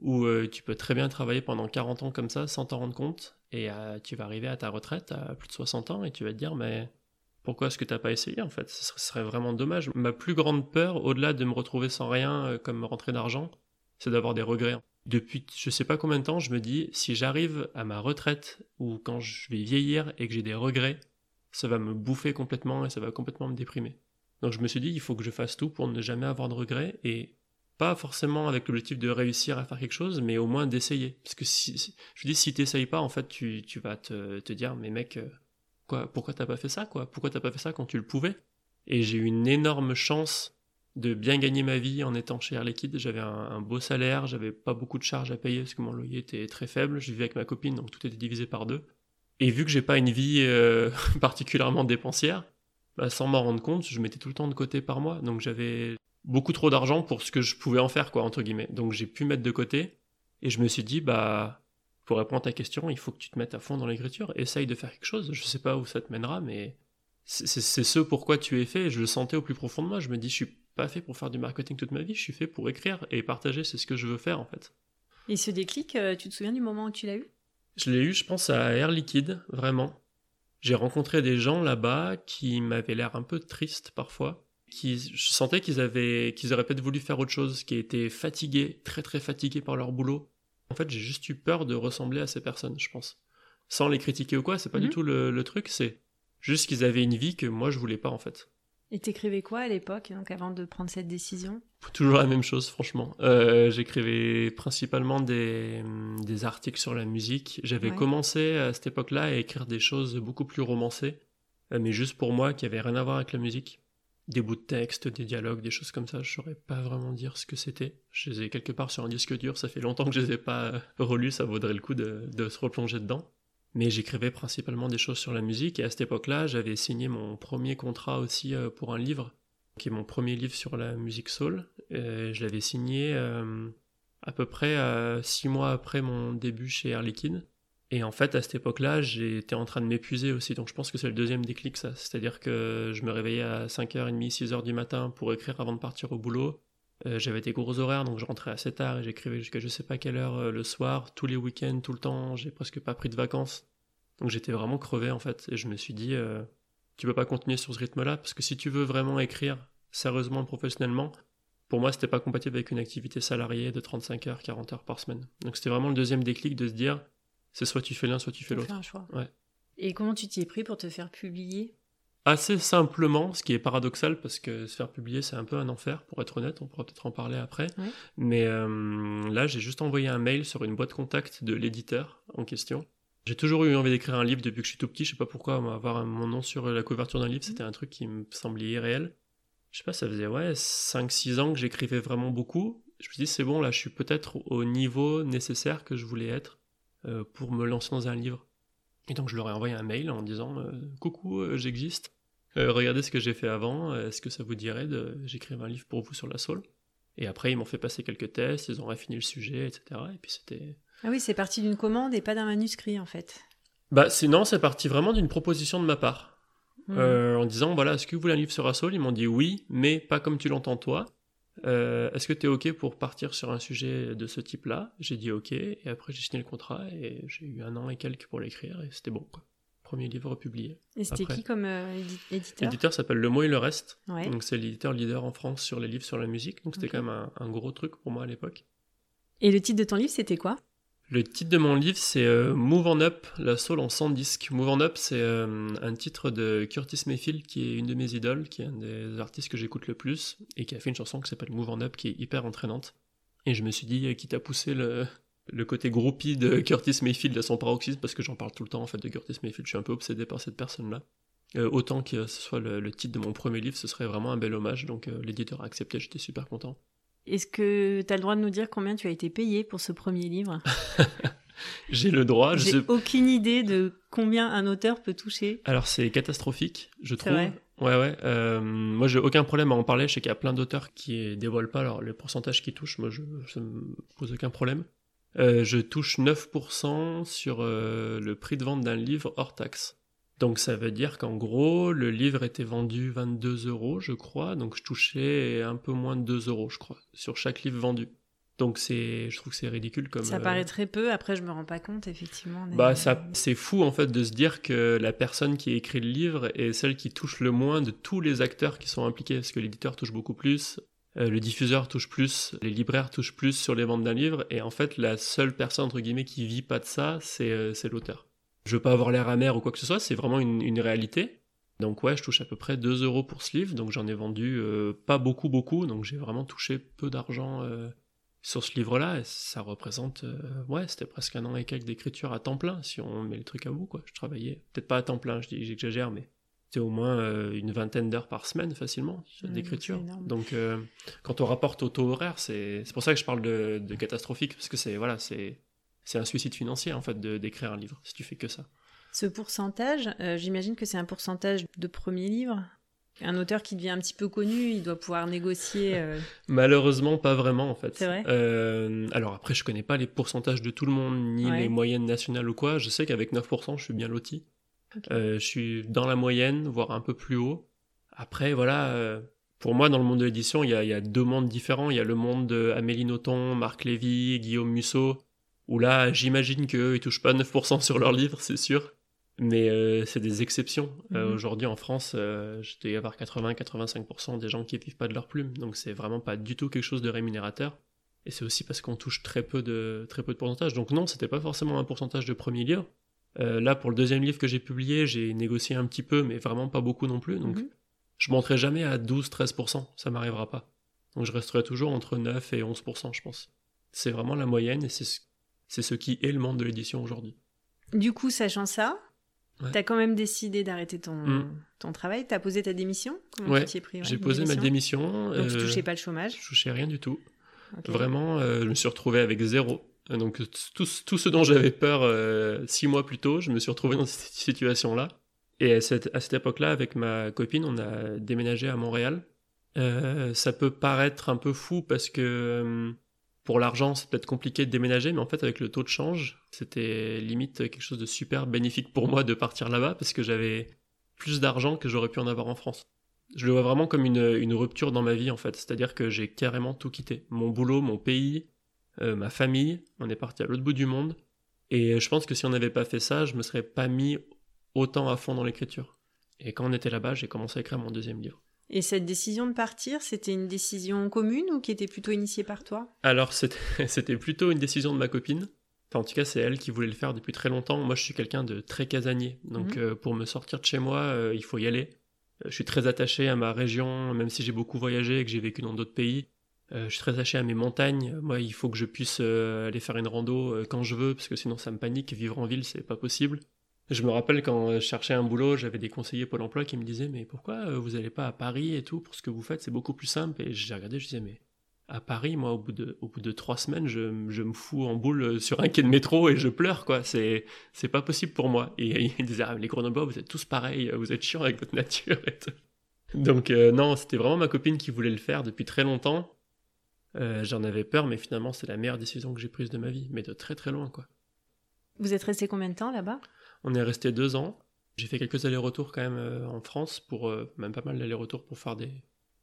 où euh, tu peux très bien travailler pendant 40 ans comme ça sans t'en rendre compte. Et euh, tu vas arriver à ta retraite à plus de 60 ans et tu vas te dire, mais pourquoi est-ce que tu n'as pas essayé en fait? Ce serait vraiment dommage. Ma plus grande peur, au-delà de me retrouver sans rien comme rentrée d'argent, c'est d'avoir des regrets. Depuis je sais pas combien de temps, je me dis si j'arrive à ma retraite ou quand je vais vieillir et que j'ai des regrets, ça va me bouffer complètement et ça va complètement me déprimer. Donc je me suis dit il faut que je fasse tout pour ne jamais avoir de regrets et pas forcément avec l'objectif de réussir à faire quelque chose, mais au moins d'essayer. Parce que si, je dis si t'essayes pas, en fait, tu, vas te, te, dire mais mec, euh, quoi, pourquoi t'as pas fait ça quoi? Pourquoi t'as pas fait ça quand tu le pouvais? Et j'ai eu une énorme chance de bien gagner ma vie en étant chez Air Liquide. J'avais un, beau salaire, j'avais pas beaucoup de charges à payer parce que mon loyer était très faible. Je vivais avec ma copine, donc tout était divisé par deux. Et vu que j'ai pas une vie euh, particulièrement dépensière, bah, sans m'en rendre compte, je mettais tout le temps de côté par mois. Donc j'avais beaucoup trop d'argent pour ce que je pouvais en faire, quoi, entre guillemets. Donc j'ai pu mettre de côté. Et je me suis dit, bah, pour répondre à ta question, il faut que tu te mettes à fond dans l'écriture. Essaye de faire quelque chose. Je sais pas où ça te mènera, mais c'est ce pourquoi tu es fait. Je le sentais au plus profond de moi. Je me dis, je suis pas fait pour faire du marketing toute ma vie, je suis fait pour écrire et partager, c'est ce que je veux faire en fait. Et ce déclic, euh, tu te souviens du moment où tu l'as eu? Je l'ai eu, je pense, à Air Liquide, vraiment. J'ai rencontré des gens là-bas qui m'avaient l'air un peu tristes parfois, qui je sentais qu'ils avaient qu'ils auraient peut-être voulu faire autre chose, qui étaient fatigués, très très fatigués par leur boulot. En fait, j'ai juste eu peur de ressembler à ces personnes, je pense. Sans les critiquer ou quoi, c'est pas du mhm. tout le, le truc, c'est juste qu'ils avaient une vie que moi je voulais pas en fait. Et t'écrivais quoi à l'époque, donc avant de prendre cette décision? Toujours la même chose, franchement. Euh, j'écrivais principalement des, des, articles sur la musique. J'avais commencé à cette époque-là à écrire des choses beaucoup plus romancées, euh, mais juste pour moi, qui avaient rien à voir avec la musique. Des bouts de texte, des dialogues, des choses comme ça. Je saurais pas vraiment dire ce que c'était. Je les ai quelque part sur un disque dur. Ça fait longtemps que je les ai pas relus. Ça vaudrait le coup de, de se replonger dedans. Mais j'écrivais principalement des choses sur la musique et à cette époque-là, j'avais signé mon premier contrat aussi euh, pour un livre, qui est mon premier livre sur la musique soul. Et je l'avais signé euh, à peu près euh, six mois après mon début chez Air. Et en fait, à cette époque-là, j'étais en train de m'épuiser aussi. Donc je pense que c'est le deuxième déclic, ça. C'est-à-dire que je me réveillais à 5h30, 6h du matin pour écrire avant de partir au boulot. Euh, j'avais des gros horaires, donc je rentrais assez tard et j'écrivais jusqu'à je sais pas quelle heure euh, le soir, tous les week-ends, tout le temps. J'ai presque pas pris de vacances. Donc j'étais vraiment crevé en fait. Et je me suis dit, euh, tu peux pas continuer sur ce rythme-là parce que si tu veux vraiment écrire sérieusement, professionnellement, pour moi, c'était pas compatible avec une activité salariée de 35 heures, 40 heures par semaine. Donc c'était vraiment le deuxième déclic de se dire, c'est soit tu fais l'un, soit tu fais l'autre. un choix. Ouais. Et comment tu t'y es pris pour te faire publier? Assez simplement, ce qui est paradoxal parce que se faire publier c'est un peu un enfer pour être honnête, on pourra peut-être en parler après. Mais euh, là j'ai juste envoyé un mail sur une boîte contact de l'éditeur en question. J'ai toujours eu envie d'écrire un livre depuis que je suis tout petit, je sais pas pourquoi, avoir un- mon nom sur la couverture d'un livre c'était un truc qui me semblait irréel. Je sais pas, ça faisait ouais 5-6 ans que j'écrivais vraiment beaucoup. Je me suis dit c'est bon là je suis peut-être au niveau nécessaire que je voulais être euh, pour me lancer dans un livre. Et donc je leur ai envoyé un mail en disant euh, coucou euh, j'existe. Euh, regardez ce que j'ai fait avant, est-ce que ça vous dirait de j'écrive un livre pour vous sur la soul Et après ils m'ont fait passer quelques tests, ils ont raffiné le sujet, etc. Et puis c'était... Ah oui, c'est parti d'une commande et pas d'un manuscrit en fait. Bah sinon c'est parti vraiment d'une proposition de ma part. Hmm. En disant voilà, est-ce que vous voulez un livre sur la soul Ils m'ont dit oui, mais pas comme tu l'entends toi. Euh, est-ce que tu es OK pour partir sur un sujet de ce type-là? J'ai dit OK, et après j'ai signé le contrat, et j'ai eu un an et quelques pour l'écrire, et c'était bon. Quoi. Premier livre publié. Et c'était qui comme euh, édi- éditeur? L'éditeur s'appelle Le Mot et le Reste. Ouais. Donc c'est l'éditeur leader en France sur les livres sur la musique. Donc c'était quand même un, un gros truc pour moi à l'époque. Et le titre de ton livre, c'était quoi? Le titre de mon livre, c'est euh, Move on Up, la soul en 100 disques. Move on Up, c'est euh, un titre de Curtis Mayfield, qui est une de mes idoles, qui est un des artistes que j'écoute le plus, et qui a fait une chanson qui s'appelle Move on Up, qui est hyper entraînante. Et je me suis dit, euh, quitte à pousser le, côté groupie de Curtis Mayfield à son paroxysme, parce que j'en parle tout le temps en fait de Curtis Mayfield, je suis un peu obsédé par cette personne-là. Autant que ce soit le, le titre de mon premier livre, ce serait vraiment un bel hommage, donc l'éditeur a accepté, j'étais super content. Est-ce que tu as le droit de nous dire combien tu as été payé pour ce premier livre J'ai le droit, je J'ai aucune idée de combien un auteur peut toucher. Alors c'est catastrophique, je trouve. vrai Ouais ouais. Euh, moi j'ai aucun problème à en parler. Je sais qu'il y a plein d'auteurs qui dévoilent pas alors, les pourcentages qu'ils touchent. Moi je, ça me pose aucun problème. Euh, je touche 9% sur euh, le prix de vente d'un livre hors taxe. Donc ça veut dire qu'en gros le livre était vendu 22 euros je crois. Donc je touchais un peu moins de 2 euros je crois sur chaque livre vendu. Donc c'est, je trouve que c'est ridicule comme. Ça euh, paraît très peu, après je me rends pas compte effectivement. des- bah, ça, c'est fou en fait de se dire que la personne qui a écrit le livre est celle qui touche le moins de tous les acteurs qui sont impliqués, parce que l'éditeur touche beaucoup plus, euh, le diffuseur touche plus, les libraires touchent plus sur les ventes d'un livre, et en fait la seule personne entre guillemets qui vit pas de ça, c'est euh, c'est l'auteur. Je veux pas avoir l'air amer ou quoi que ce soit, c'est vraiment une, une réalité. Donc ouais, je touche à peu près 2 euros pour ce livre, donc j'en ai vendu euh, pas beaucoup beaucoup, donc j'ai vraiment touché peu d'argent euh, sur ce livre-là, et ça représente, euh, ouais, c'était presque un an et quelques d'écriture à temps plein, si on met le truc à bout, quoi. Je travaillais, peut-être pas à temps plein, j'exagère, mais c'était au moins une vingtaine d'heures par semaine, facilement, Mmh, d'écriture. Donc, euh, quand on rapporte au taux horaire, c'est c'est pour ça que je parle de, de catastrophique, parce que c'est, voilà, c'est c'est un suicide financier, en fait, de- d'écrire un livre, si tu fais que ça. Ce pourcentage, euh, j'imagine que c'est un pourcentage de premier livre. Un auteur qui devient un petit peu connu, il doit pouvoir négocier. euh, Malheureusement, pas vraiment en fait. C'est vrai Euh, alors après, je connais pas les pourcentages de tout le monde, ni Ouais. les moyennes nationales ou quoi. Je sais qu'avec 9%, je suis bien loti. Je suis dans la moyenne, voire un peu plus haut. Après, voilà, pour moi, dans le monde de l'édition, il y a, il y a deux mondes différents. Il y a le monde de Amélie Nothomb, Marc Lévy, Guillaume Musso, où là, j'imagine qu'eux, ils touchent pas 9% sur leurs livres, c'est sûr. Mais euh, c'est des exceptions. Euh, Mhm. Aujourd'hui, en France, euh, je dois y avoir 80-85% des gens qui vivent pas de leur plume. Donc, c'est vraiment pas du tout quelque chose de rémunérateur. Et c'est aussi parce qu'on touche très peu de, très peu de pourcentage. Donc, non, c'était pas forcément un pourcentage de premier livre. Euh, là, pour le deuxième livre que j'ai publié, j'ai négocié un petit peu, mais vraiment pas beaucoup non plus. Donc, Mhm. je monterai jamais à 12-13%. Ça m'arrivera pas. Donc, je resterai toujours entre 9 et 11%, je pense. C'est vraiment la moyenne et c'est ce, c'est ce qui est le monde de l'édition aujourd'hui. Du coup, sachant ça, Ouais. t'as quand même décidé d'arrêter ton, Mm. ton travail. T'as posé ta démission Comment Ouais, tu t'y es pris ouais, J'ai posé ma démission. Donc tu euh, touchais pas le chômage Je touchais rien du tout. Vraiment, euh, je me suis retrouvé avec zéro. Donc tout, tout ce dont j'avais peur euh, six mois plus tôt, je me suis retrouvé dans cette situation-là. Et à cette, cette époque-là, avec ma copine, on a déménagé à Montréal. Euh, ça peut paraître un peu fou parce que pour l'argent, c'est peut-être compliqué de déménager, mais en fait, avec le taux de change, c'était limite quelque chose de super bénéfique pour moi de partir là-bas parce que j'avais plus d'argent que j'aurais pu en avoir en France. Je le vois vraiment comme une, rupture dans ma vie, en fait. C'est-à-dire que j'ai carrément tout quitté. Mon boulot, mon pays, euh, ma famille. On est parti à l'autre bout du monde. Et je pense que si on n'avait pas fait ça, je me serais pas mis autant à fond dans l'écriture. Et quand on était là-bas, j'ai commencé à écrire mon deuxième livre. Et cette décision de partir, c'était une décision commune ou qui était plutôt initiée par toi? Alors, c'était plutôt une décision de ma copine. Enfin, en tout cas, c'est elle qui voulait le faire depuis très longtemps. Moi, je suis quelqu'un de très casanier. Donc, mhm. euh, pour me sortir de chez moi, euh, il faut y aller. je suis très attaché à ma région, même si j'ai beaucoup voyagé et que j'ai vécu dans d'autres pays. Euh, je suis très attaché à mes montagnes. Moi, il faut que je puisse euh, aller faire une rando euh, quand je veux, parce que sinon ça me panique. Vivre en ville, c'est pas possible. Je me rappelle quand je cherchais un boulot, j'avais des conseillers Pôle emploi qui me disaient Mais pourquoi vous n'allez pas à Paris et tout Pour ce que vous faites, c'est beaucoup plus simple. Et j'ai regardé, je disais Mais à Paris, moi, au bout de, trois semaines, je, me fous en boule sur un quai de métro et je pleure, quoi. C'est, pas possible pour moi. Et ils disaient ah, Les Grenoblois, vous êtes tous pareils, vous êtes chiants avec votre nature et tout. Donc, non, c'était vraiment ma copine qui voulait le faire depuis très longtemps. Euh, j'en avais peur, mais finalement, c'est la meilleure décision que j'ai prise de ma vie, mais de très très loin, quoi. Vous êtes resté combien de temps là-bas? On est resté deux ans. J'ai fait quelques allers-retours quand même euh, en France, pour euh, même pas mal d'allers-retours pour faire des,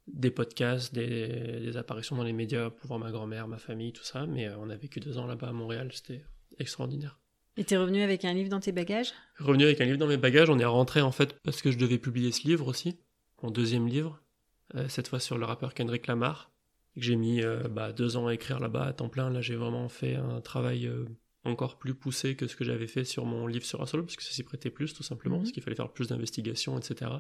des podcasts, des, des, apparitions dans les médias pour voir ma grand-mère, ma famille, tout ça. Mais on a vécu deux ans là-bas à Montréal, c'était extraordinaire. Et t'es revenu avec un livre dans tes bagages? Revenu avec un livre dans mes bagages, on est rentré en fait parce que je devais publier ce livre aussi, mon deuxième livre, cette fois sur le rappeur Kendrick Lamar j'ai mis euh, bah, deux ans à écrire là-bas à temps plein. Là, j'ai vraiment fait un travail euh, encore plus poussé que ce que j'avais fait sur mon livre sur un solo, parce que ça s'y prêtait plus, tout simplement, mhm. parce qu'il fallait faire plus d'investigations, etc.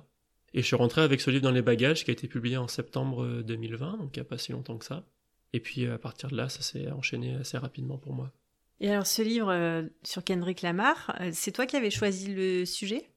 Et je suis rentré avec ce livre dans les bagages, qui a été publié en septembre 2020, euh, donc il n'y a pas si longtemps que ça. Et puis à partir de là, ça s'est enchaîné assez rapidement pour moi. Et alors ce livre sur Kendrick Lamar, c'est toi qui avais choisi le sujet?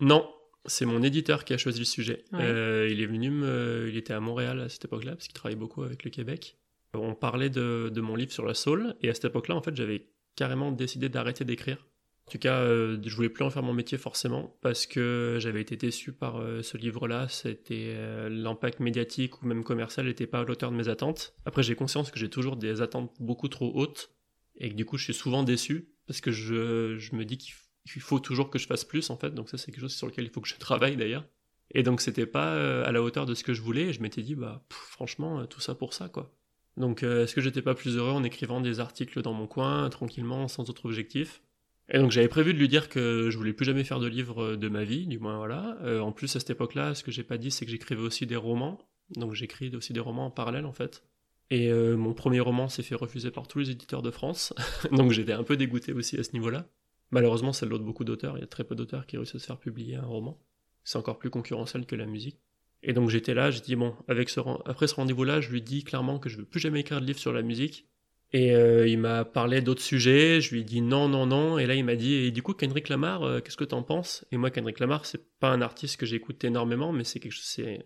Non, c'est mon éditeur qui a choisi le sujet. Euh, il est venu me, il était à Montréal à cette époque-là parce qu'il travaille beaucoup avec le Québec. On parlait de, mon livre sur la soul et à cette époque-là, en fait, j'avais carrément décidé d'arrêter d'écrire. En tout cas, euh, je voulais plus en faire mon métier forcément parce que j'avais été déçu par euh, ce livre-là. C'était l'impact médiatique ou même commercial n'était pas à l'auteur de mes attentes. Après, j'ai conscience que j'ai toujours des attentes beaucoup trop hautes et que du coup, je suis souvent déçu parce que je, me dis qu'il il faut toujours que je fasse plus en fait. Donc ça c'est quelque chose sur lequel il faut que je travaille d'ailleurs. Et donc c'était pas euh, à la hauteur de ce que je voulais. Et je m'étais dit bah franchement euh, tout ça pour ça quoi. Donc euh, est-ce que j'étais pas plus heureux en écrivant des articles dans mon coin tranquillement sans autre objectif? Et donc j'avais prévu de lui dire que je voulais plus jamais faire de livres de ma vie, du moins voilà. en plus à cette époque-là, ce que j'ai pas dit c'est que j'écrivais aussi des romans. Donc j'écris aussi des romans en parallèle en fait. Et mon premier roman s'est fait refuser par tous les éditeurs de France. donc j'étais un peu dégoûté aussi à ce niveau-là. Malheureusement, c'est l'autre beaucoup d'auteurs. Il y a très peu d'auteurs qui réussissent à se faire publier un roman. C'est encore plus concurrentiel que la musique. Et donc j'étais là, j'ai dit bon, après ce rendez-vous-là, je lui dis clairement que je veux plus jamais écrire de livre sur la musique. Et euh, il m'a parlé d'autres sujets, je lui ai dit non, non, non. Et là, il m'a dit, et du coup, Kendrick Lamar, euh, qu'est-ce que t'en penses? Et moi, Kendrick Lamar, c'est pas un artiste que j'écoute énormément, mais c'est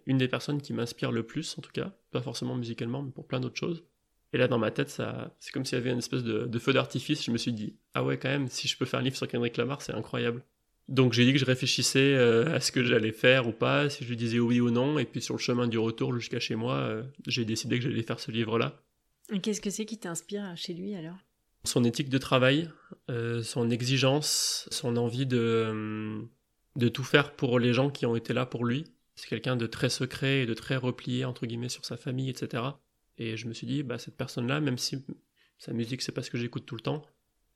une des personnes qui m'inspire le plus, en tout cas. Pas forcément musicalement, mais pour plein d'autres choses. Et là, dans ma tête, c'est comme s'il y avait une espèce de, feu d'artifice. Je me suis dit, ah ouais, quand même, si je peux faire un livre sur Kendrick Lamar, c'est incroyable. Donc j'ai dit que je réfléchissais euh, à ce que j'allais faire ou pas, si je lui disais oui ou non. Et puis sur le chemin du retour jusqu'à chez moi, euh, j'ai décidé que j'allais faire ce livre-là. Et qu'est-ce que c'est qui t'inspire chez lui alors? Son éthique de travail, euh, son exigence, son envie de, de tout faire pour les gens qui ont été là pour lui. C'est quelqu'un de très secret et de très replié, entre guillemets, sur sa famille, etc. Et je me suis dit, bah, cette personne-là, même si sa musique, c'est pas ce que j'écoute tout le temps,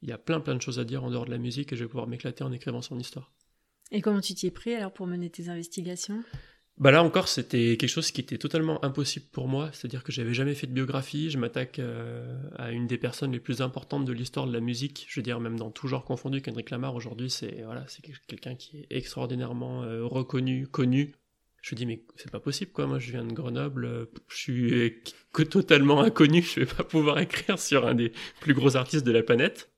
il y a plein plein de choses à dire en dehors de la musique et je vais pouvoir m'éclater en écrivant son histoire. Et comment tu t'y es pris alors pour mener tes investigations? Bah là encore, c'était quelque chose qui était totalement impossible pour moi, c'est-à-dire que j'avais jamais fait de biographie, je m'attaque euh, à une des personnes les plus importantes de l'histoire de la musique, je veux dire même dans tout genre confondu, Kendrick Lamar aujourd'hui, c'est voilà, c'est quelqu'un qui est extraordinairement euh, reconnu, connu, je me dis, mais c'est pas possible, quoi. Moi, je viens de Grenoble, euh, je suis que totalement inconnu, je vais pas pouvoir écrire sur un des plus gros artistes de la planète.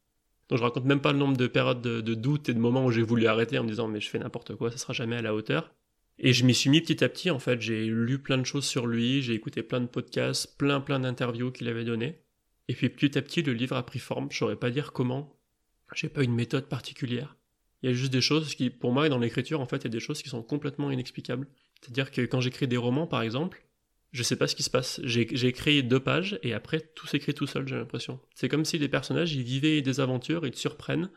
Donc, je raconte même pas le nombre de périodes de, doute et de moments où j'ai voulu arrêter en me disant, mais je fais n'importe quoi, ça sera jamais à la hauteur. Et je m'y suis mis petit à petit, en fait. J'ai lu plein de choses sur lui, j'ai écouté plein de podcasts, plein, plein d'interviews qu'il avait données. Et puis petit à petit, le livre a pris forme. Je saurais pas dire comment. J'ai pas une méthode particulière. Il y a juste des choses qui, pour moi, dans l'écriture, en fait, il y a des choses qui sont complètement inexplicables. C'est-à-dire que quand j'écris des romans, par exemple, je sais pas ce qui se passe. J'ai écrit deux pages et après tout s'écrit tout seul, j'ai l'impression. C'est comme si les personnages, ils vivaient des aventures, ils te surprennent.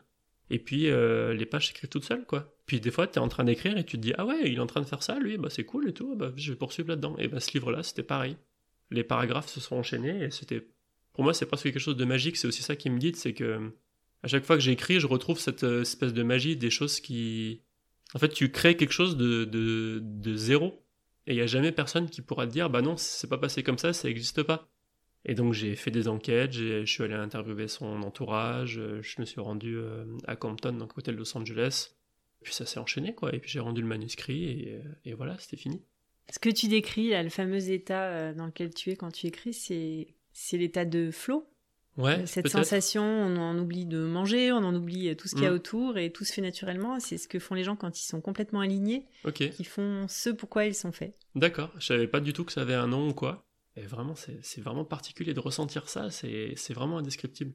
Et puis euh, les pages s'écrivent toutes seules, quoi. Puis des fois, tu es en train d'écrire et tu te dis Ah ouais, il est en train de faire ça, lui, bah c'est cool et tout, bah je vais poursuivre là-dedans. Et bah ce livre-là, c'était pareil. Les paragraphes se sont enchaînés et c'était. Pour moi, c'est presque quelque chose de magique, c'est aussi ça qui me guide, c'est que à chaque fois que j'écris, je retrouve cette euh, espèce de magie, des choses qui. En fait, tu crées quelque chose de, de, de zéro. Et il n'y a jamais personne qui pourra te dire Bah non, c'est pas passé comme ça, ça n'existe pas. Et donc j'ai fait des enquêtes, je suis allé interviewer son entourage, euh, je me suis rendu euh, à Compton, donc côté de Los Angeles. Puis ça s'est enchaîné, quoi. Et puis j'ai rendu le manuscrit et, et voilà, c'était fini. Ce que tu décris, là, le fameux état dans lequel tu es quand tu écris, c'est l'état de flow Ouais, Cette sensation, on en oublie de manger, on en oublie tout ce qu'il y a mm. autour et tout se fait naturellement. C'est ce que font les gens quand ils sont complètement alignés, qui font ce pourquoi ils sont faits. D'accord, je savais pas du tout que ça avait un nom ou quoi. Et vraiment, c'est vraiment particulier de ressentir ça, c'est vraiment indescriptible.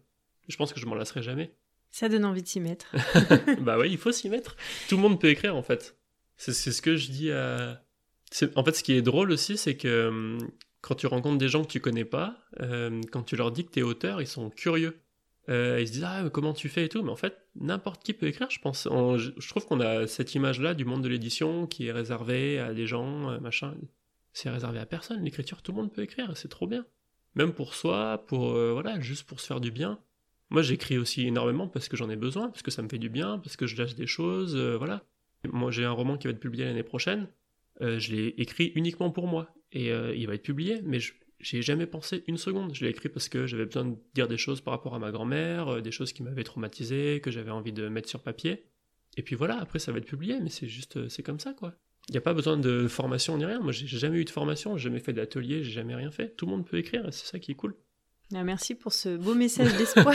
Je pense que je m'en lasserai jamais. Ça donne envie de s'y mettre. bah oui, il faut s'y mettre. Tout le monde peut écrire en fait. C'est ce que je dis à. En fait, ce qui est drôle aussi, c'est que hum, quand tu rencontres des gens que tu connais pas, euh, quand tu leur dis que tu es auteur, ils sont curieux. Euh, ils se disent ah comment tu fais et tout, mais en fait n'importe qui peut écrire, je pense. je trouve qu'on a cette image-là du monde de l'édition qui est réservé à des gens, euh, machin. C'est réservé à personne. L'écriture, tout le monde peut écrire, c'est trop bien. Même pour soi, pour voilà, juste pour se faire du bien. Moi, j'écris aussi énormément parce que j'en ai besoin, parce que ça me fait du bien, parce que je lâche des choses, voilà. Moi, j'ai un roman qui va être publié l'année prochaine. je l'ai écrit uniquement pour moi et euh, il va être publié, mais je j'ai jamais pensé une seconde. Je l'ai écrit parce que j'avais besoin de dire des choses par rapport à ma grand-mère, euh, des choses qui m'avaient traumatisé, que j'avais envie de mettre sur papier. Et puis voilà, après ça va être publié, mais c'est juste, euh, c'est comme ça quoi. Il n'y a pas besoin de formation ni rien. Moi, j'ai jamais eu de formation, j'ai jamais fait d'atelier, j'ai jamais rien fait. Tout le monde peut écrire et c'est ça qui est cool. Ah, merci pour ce beau message d'espoir.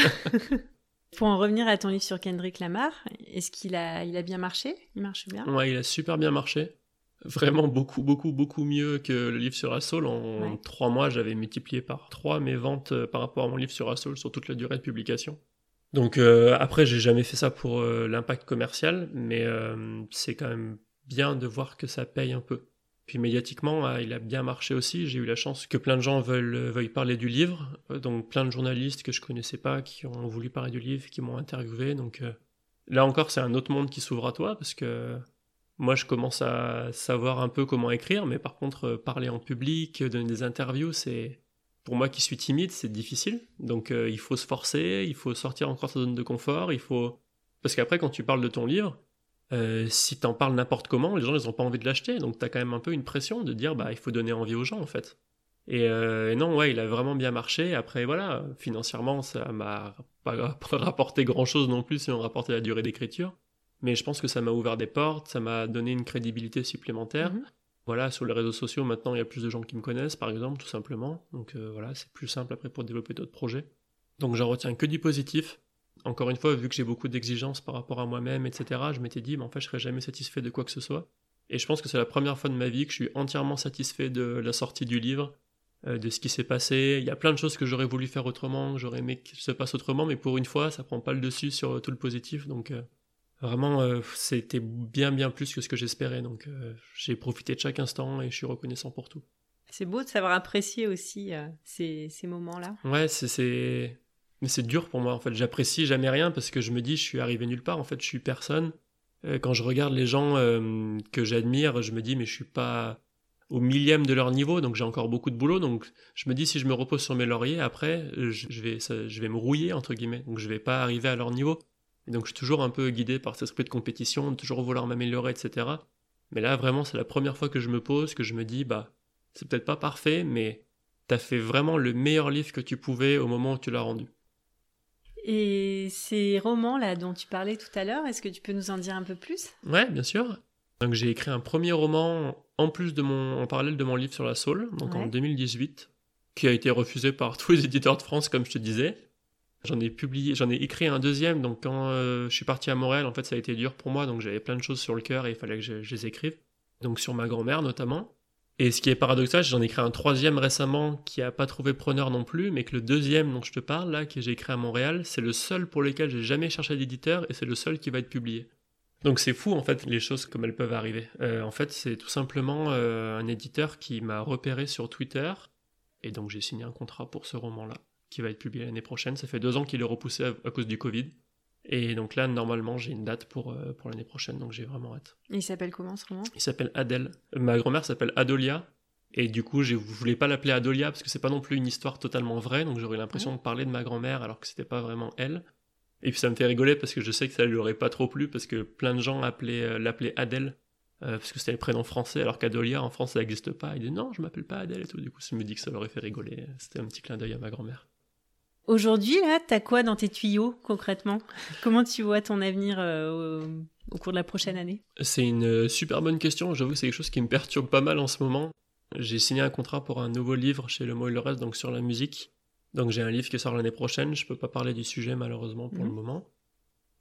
pour en revenir à ton livre sur Kendrick Lamar, est-ce qu'il a, il a bien marché? Il marche bien? Ouais, il a super bien marché vraiment beaucoup, beaucoup, beaucoup mieux que le livre sur Assault. En trois mois, j'avais multiplié par trois mes ventes euh, par rapport à mon livre sur Assault sur toute la durée de publication. Donc euh, après, j'ai jamais fait ça pour euh, l'impact commercial, mais c'est quand même bien de voir que ça paye un peu. Puis médiatiquement, il a bien marché aussi. J'ai eu la chance que plein de gens veulent, veuillent parler du livre. donc plein de journalistes que je connaissais pas qui ont voulu parler du livre, qui m'ont interviewé. Donc là encore, c'est un autre monde qui s'ouvre à toi parce que moi, je commence à savoir un peu comment écrire, mais par contre, euh, parler en public, donner des interviews, c'est pour moi qui suis timide, c'est difficile. Donc, euh, il faut se forcer, il faut sortir encore sa zone de confort, il faut parce qu'après, quand tu parles de ton livre, euh, si t'en parles n'importe comment, les gens ils ont pas envie de l'acheter, donc t'as quand même un peu une pression de dire bah il faut donner envie aux gens en fait. Et, et non, ouais, il a vraiment bien marché. Après, voilà, financièrement, ça m'a pas rapporté grand chose non plus si on rapportait la durée d'écriture mais je pense que ça m'a ouvert des portes, ça m'a donné une crédibilité supplémentaire. Mhm. Voilà, sur les réseaux sociaux, maintenant, il y a plus de gens qui me connaissent, par exemple, tout simplement. Donc euh, voilà, c'est plus simple après pour développer d'autres projets. Donc j'en retiens que du positif. Encore une fois, vu que j'ai beaucoup d'exigences par rapport à moi-même, etc., je m'étais dit, mais en fait, je serais jamais satisfait de quoi que ce soit. Et je pense que c'est la première fois de ma vie que je suis entièrement satisfait de la sortie du livre, euh, de ce qui s'est passé. Il y a plein de choses que j'aurais voulu faire autrement, que j'aurais aimé que se passe autrement, mais pour une fois, ça prend pas le dessus sur tout le positif. Donc euh, Vraiment, euh, c'était bien bien plus que ce que j'espérais. Donc euh, j'ai profité de chaque instant et je suis reconnaissant pour tout. C'est beau de savoir apprécier aussi euh, ces, ces moments-là. Ouais, c'est mais c'est dur pour moi en fait. J'apprécie jamais rien parce que je me dis je suis arrivé nulle part. En fait, je suis personne. quand je regarde les gens que j'admire, je me dis mais je suis pas au millième de leur niveau, donc j'ai encore beaucoup de boulot. Donc je me dis si je me repose sur mes lauriers, après je vais je vais me rouiller entre guillemets. Donc je vais pas arriver à leur niveau donc je suis toujours un peu guidé par cet esprit de compétition, de toujours vouloir m'améliorer, etc. Mais là, vraiment, c'est la première fois que je me pose, que je me dis, bah, c'est peut-être pas parfait, mais t'as fait vraiment le meilleur livre que tu pouvais au moment où tu l'as rendu. Et ces romans-là dont tu parlais tout à l'heure, est-ce que tu peux nous en dire un peu plus? Ouais, bien sûr. Donc j'ai écrit un premier roman en plus de mon, en parallèle de mon livre sur la Saule, donc en 2018, qui a été refusé par tous les éditeurs de France, comme je te disais. J'en ai publié, j'en ai écrit un deuxième, donc quand euh, je suis parti à Montréal, en fait, ça a été dur pour moi, donc j'avais plein de choses sur le cœur et il fallait que je, les écrive. Donc sur ma grand-mère notamment. Et ce qui est paradoxal, j'en ai créé un troisième récemment qui n'a pas trouvé preneur non plus, mais que le deuxième dont je te parle, là, que j'ai créé à Montréal, c'est le seul pour lequel j'ai jamais cherché d'éditeur et c'est le seul qui va être publié. Donc c'est fou en fait les choses comme elles peuvent arriver. Euh, en fait c'est tout simplement euh, un éditeur qui m'a repéré sur Twitter et donc j'ai signé un contrat pour ce roman-là qui va être publié l'année prochaine. Ça fait deux ans qu'il est repoussé à, cause du Covid. Et donc là, normalement, j'ai une date pour, euh, pour l'année prochaine, donc j'ai vraiment hâte. Il s'appelle comment ce roman? Il s'appelle Adèle. Ma grand-mère s'appelle Adolia, et du coup, je voulais pas l'appeler Adolia parce que c'est pas non plus une histoire totalement vraie, donc j'aurais l'impression de parler de ma grand-mère alors que c'était pas vraiment elle. Et puis ça me fait rigoler parce que je sais que ça lui aurait pas trop plu parce que plein de gens euh, l'appelaient Adèle euh, parce que c'était le prénom français alors qu'Adolia en France ça n'existe pas. Il dit non, je m'appelle pas Adèle et tout. Du coup, ça me dit que ça l'aurait fait rigoler. C'était un petit clin d'œil à ma grand-mère. Aujourd'hui, là, t'as quoi dans tes tuyaux concrètement? Comment tu vois ton avenir euh, au, cours de la prochaine année? C'est une super bonne question. J'avoue que c'est quelque chose qui me perturbe pas mal en ce moment. J'ai signé un contrat pour un nouveau livre chez Le Mot et le Reste, donc sur la musique. Donc j'ai un livre qui sort l'année prochaine. Je peux pas parler du sujet malheureusement pour le mhm. moment.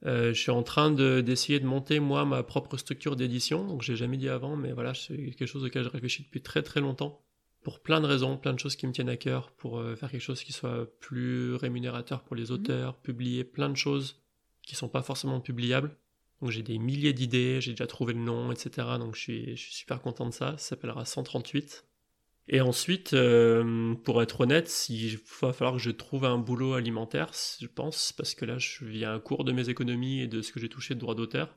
Euh, je suis en train d'essayer de, monter moi ma propre structure d'édition. Donc j'ai jamais dit avant, mais voilà, c'est quelque chose auquel je réfléchis depuis très très longtemps. Pour plein de raisons, plein de choses qui me tiennent à cœur, pour euh, faire quelque chose qui soit plus rémunérateur pour les mhm. auteurs, publier plein de choses qui sont pas forcément publiables. Donc j'ai des milliers d'idées, j'ai déjà trouvé le nom, etc. Donc je suis, je suis super content de ça. Ça s'appellera 138. Et ensuite, euh, pour être honnête, il va falloir que je trouve un boulot alimentaire, je pense, parce que là, je viens un cours de mes économies et de ce que j'ai touché de droit d'auteur.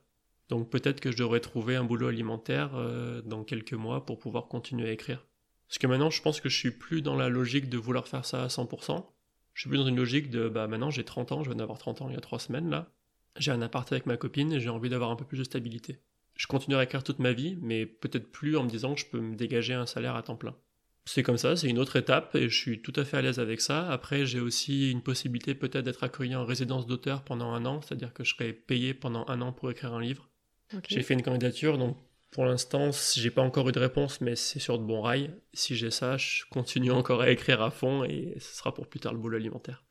Donc peut-être que je devrais trouver un boulot alimentaire euh, dans quelques mois pour pouvoir continuer à écrire. Parce que maintenant, je pense que je suis plus dans la logique de vouloir faire ça à 100%. Je suis plus dans une logique de, bah maintenant j'ai 30 ans, je viens d'avoir 30 ans il y a 3 semaines là. J'ai un appart avec ma copine et j'ai envie d'avoir un peu plus de stabilité. Je continuerai à écrire toute ma vie, mais peut-être plus en me disant que je peux me dégager un salaire à temps plein c'est comme ça, c'est une autre étape et je suis tout à fait à l'aise avec ça. Après, j'ai aussi une possibilité peut-être d'être accueilli en résidence d'auteur pendant un an, c'est-à-dire que je serai payé pendant un an pour écrire un livre. J'ai fait une candidature, donc pour l'instant, j'ai pas encore eu de réponse, mais c'est sur de bons rails. Si j'ai ça, je continue encore à écrire à fond et ce sera pour plus tard le boulot alimentaire.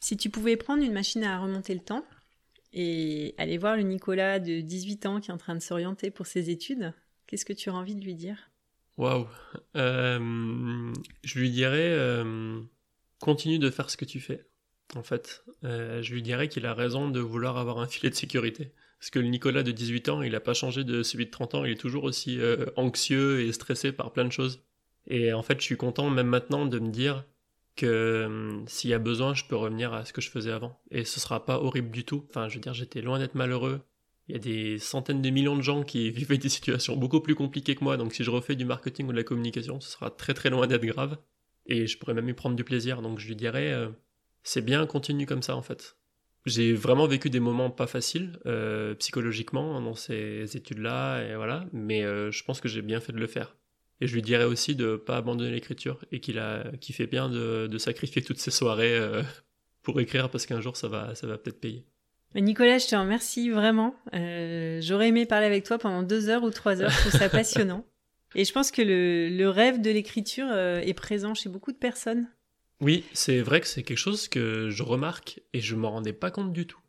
Si tu pouvais prendre une machine à remonter le temps et aller voir le Nicolas de 18 ans qui est en train de s'orienter pour ses études, qu'est-ce que tu aurais envie de lui dire? Waouh. Euh, je lui dirais euh, continue de faire ce que tu fais. En fait, euh, je lui dirais qu'il a raison de vouloir avoir un filet de sécurité. Parce que le Nicolas de 18 ans, il n'a pas changé de celui de 30 ans, il est toujours aussi anxieux et stressé par plein de choses. Et en fait, je suis content même maintenant de me dire que s'il y a besoin, je peux revenir à ce que je faisais avant. Et ce sera pas horrible du tout. Enfin, je veux dire, j'étais loin d'être malheureux. Il y a des centaines de millions de gens qui vivent des situations beaucoup plus compliquées que moi, donc si je refais du marketing ou de la communication, ce sera très très loin d'être grave. Et je pourrais même y prendre du plaisir, donc je lui dirais, euh, c'est bien, continue comme ça en fait. J'ai vraiment vécu des moments pas faciles euh, psychologiquement dans ces études-là, et voilà, mais euh, je pense que j'ai bien fait de le faire. Et je lui dirais aussi de pas abandonner l'écriture et qu'il a, qu'il fait bien de, de, sacrifier toutes ses soirées pour écrire parce qu'un jour ça va, ça va peut-être payer. Nicolas, je te remercie vraiment. Euh, j'aurais aimé parler avec toi pendant deux heures ou trois heures. Je trouve ça passionnant. Et je pense que le, rêve de l'écriture euh, est présent chez beaucoup de personnes. Oui, c'est vrai que c'est quelque chose que je remarque et je m'en rendais pas compte du tout.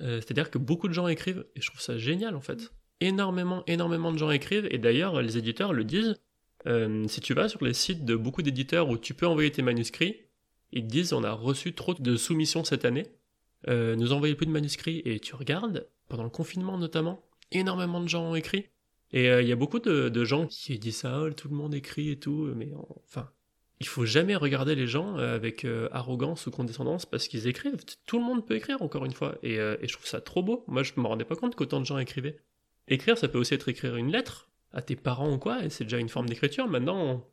Euh, c'est-à-dire que beaucoup de gens écrivent et je trouve ça génial en fait. Énormément, énormément de gens écrivent et d'ailleurs les éditeurs le disent. si tu vas sur les sites de beaucoup d'éditeurs où tu peux envoyer tes manuscrits, ils te disent on a reçu trop de soumissions cette année euh, nous envoyer plus de manuscrits et tu regardes, pendant le confinement notamment, énormément de gens ont écrit. Et euh, il y a beaucoup de, gens qui disent ça, oh, tout le monde écrit et tout, mais enfin, il faut jamais regarder les gens euh, avec arrogance ou condescendance parce qu'ils écrivent. Tout le monde peut écrire, encore une fois, et, je trouve ça trop beau. Moi, je me rendais pas compte qu'autant de gens écrivaient. Écrire, ça peut aussi être écrire une lettre à tes parents ou quoi, et c'est déjà une forme d'écriture. Maintenant,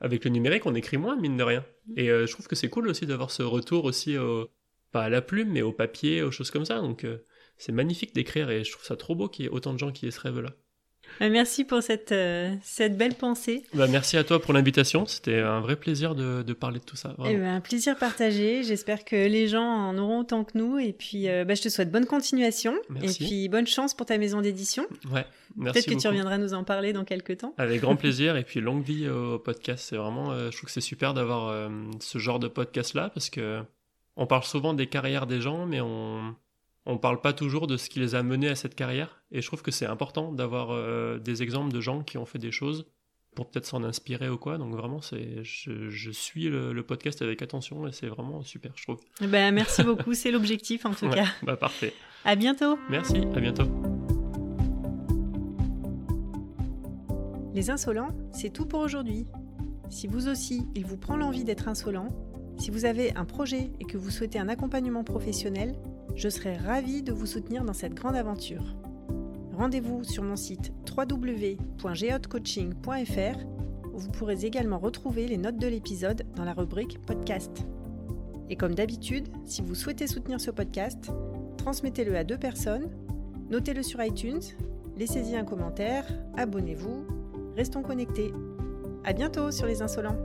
avec le numérique, on écrit moins, mine de rien. Et je trouve que c'est cool aussi d'avoir ce retour aussi au pas à la plume, mais au papier, aux choses comme ça. Donc euh, c'est magnifique d'écrire et je trouve ça trop beau qu'il y ait autant de gens qui aient ce rêve-là. Euh, merci pour cette, euh, cette belle pensée. Bah, merci à toi pour l'invitation. C'était un vrai plaisir de, de, parler de tout ça. Eh ben, un plaisir partagé. J'espère que les gens en auront autant que nous. Et puis, bah, je te souhaite bonne continuation. Merci. Et puis, bonne chance pour ta maison d'édition. Ouais, merci. Peut-être que tu reviendras nous en parler dans quelques temps. Avec grand plaisir. et puis, longue vie au podcast. C'est vraiment, je trouve que c'est super d'avoir ce genre de podcast-là parce que on parle souvent des carrières des gens, mais on on parle pas toujours de ce qui les a menés à cette carrière. Et je trouve que c'est important d'avoir euh, des exemples de gens qui ont fait des choses pour peut-être s'en inspirer ou quoi. Donc vraiment, c'est, je, suis le, podcast avec attention et c'est vraiment super, je trouve. Ben, merci beaucoup, c'est l'objectif en tout cas. Bah, parfait. À bientôt. Merci, à bientôt. Les insolents, c'est tout pour aujourd'hui. Si vous aussi, il vous prend l'envie d'être insolent, si vous avez un projet et que vous souhaitez un accompagnement professionnel, je serai ravie de vous soutenir dans cette grande aventure. Rendez-vous sur mon site www.geotcoaching.fr où vous pourrez également retrouver les notes de l'épisode dans la rubrique podcast. Et comme d'habitude, si vous souhaitez soutenir ce podcast, transmettez-le à deux personnes, notez-le sur iTunes, laissez-y un commentaire, abonnez-vous, restons connectés. À bientôt sur les insolents.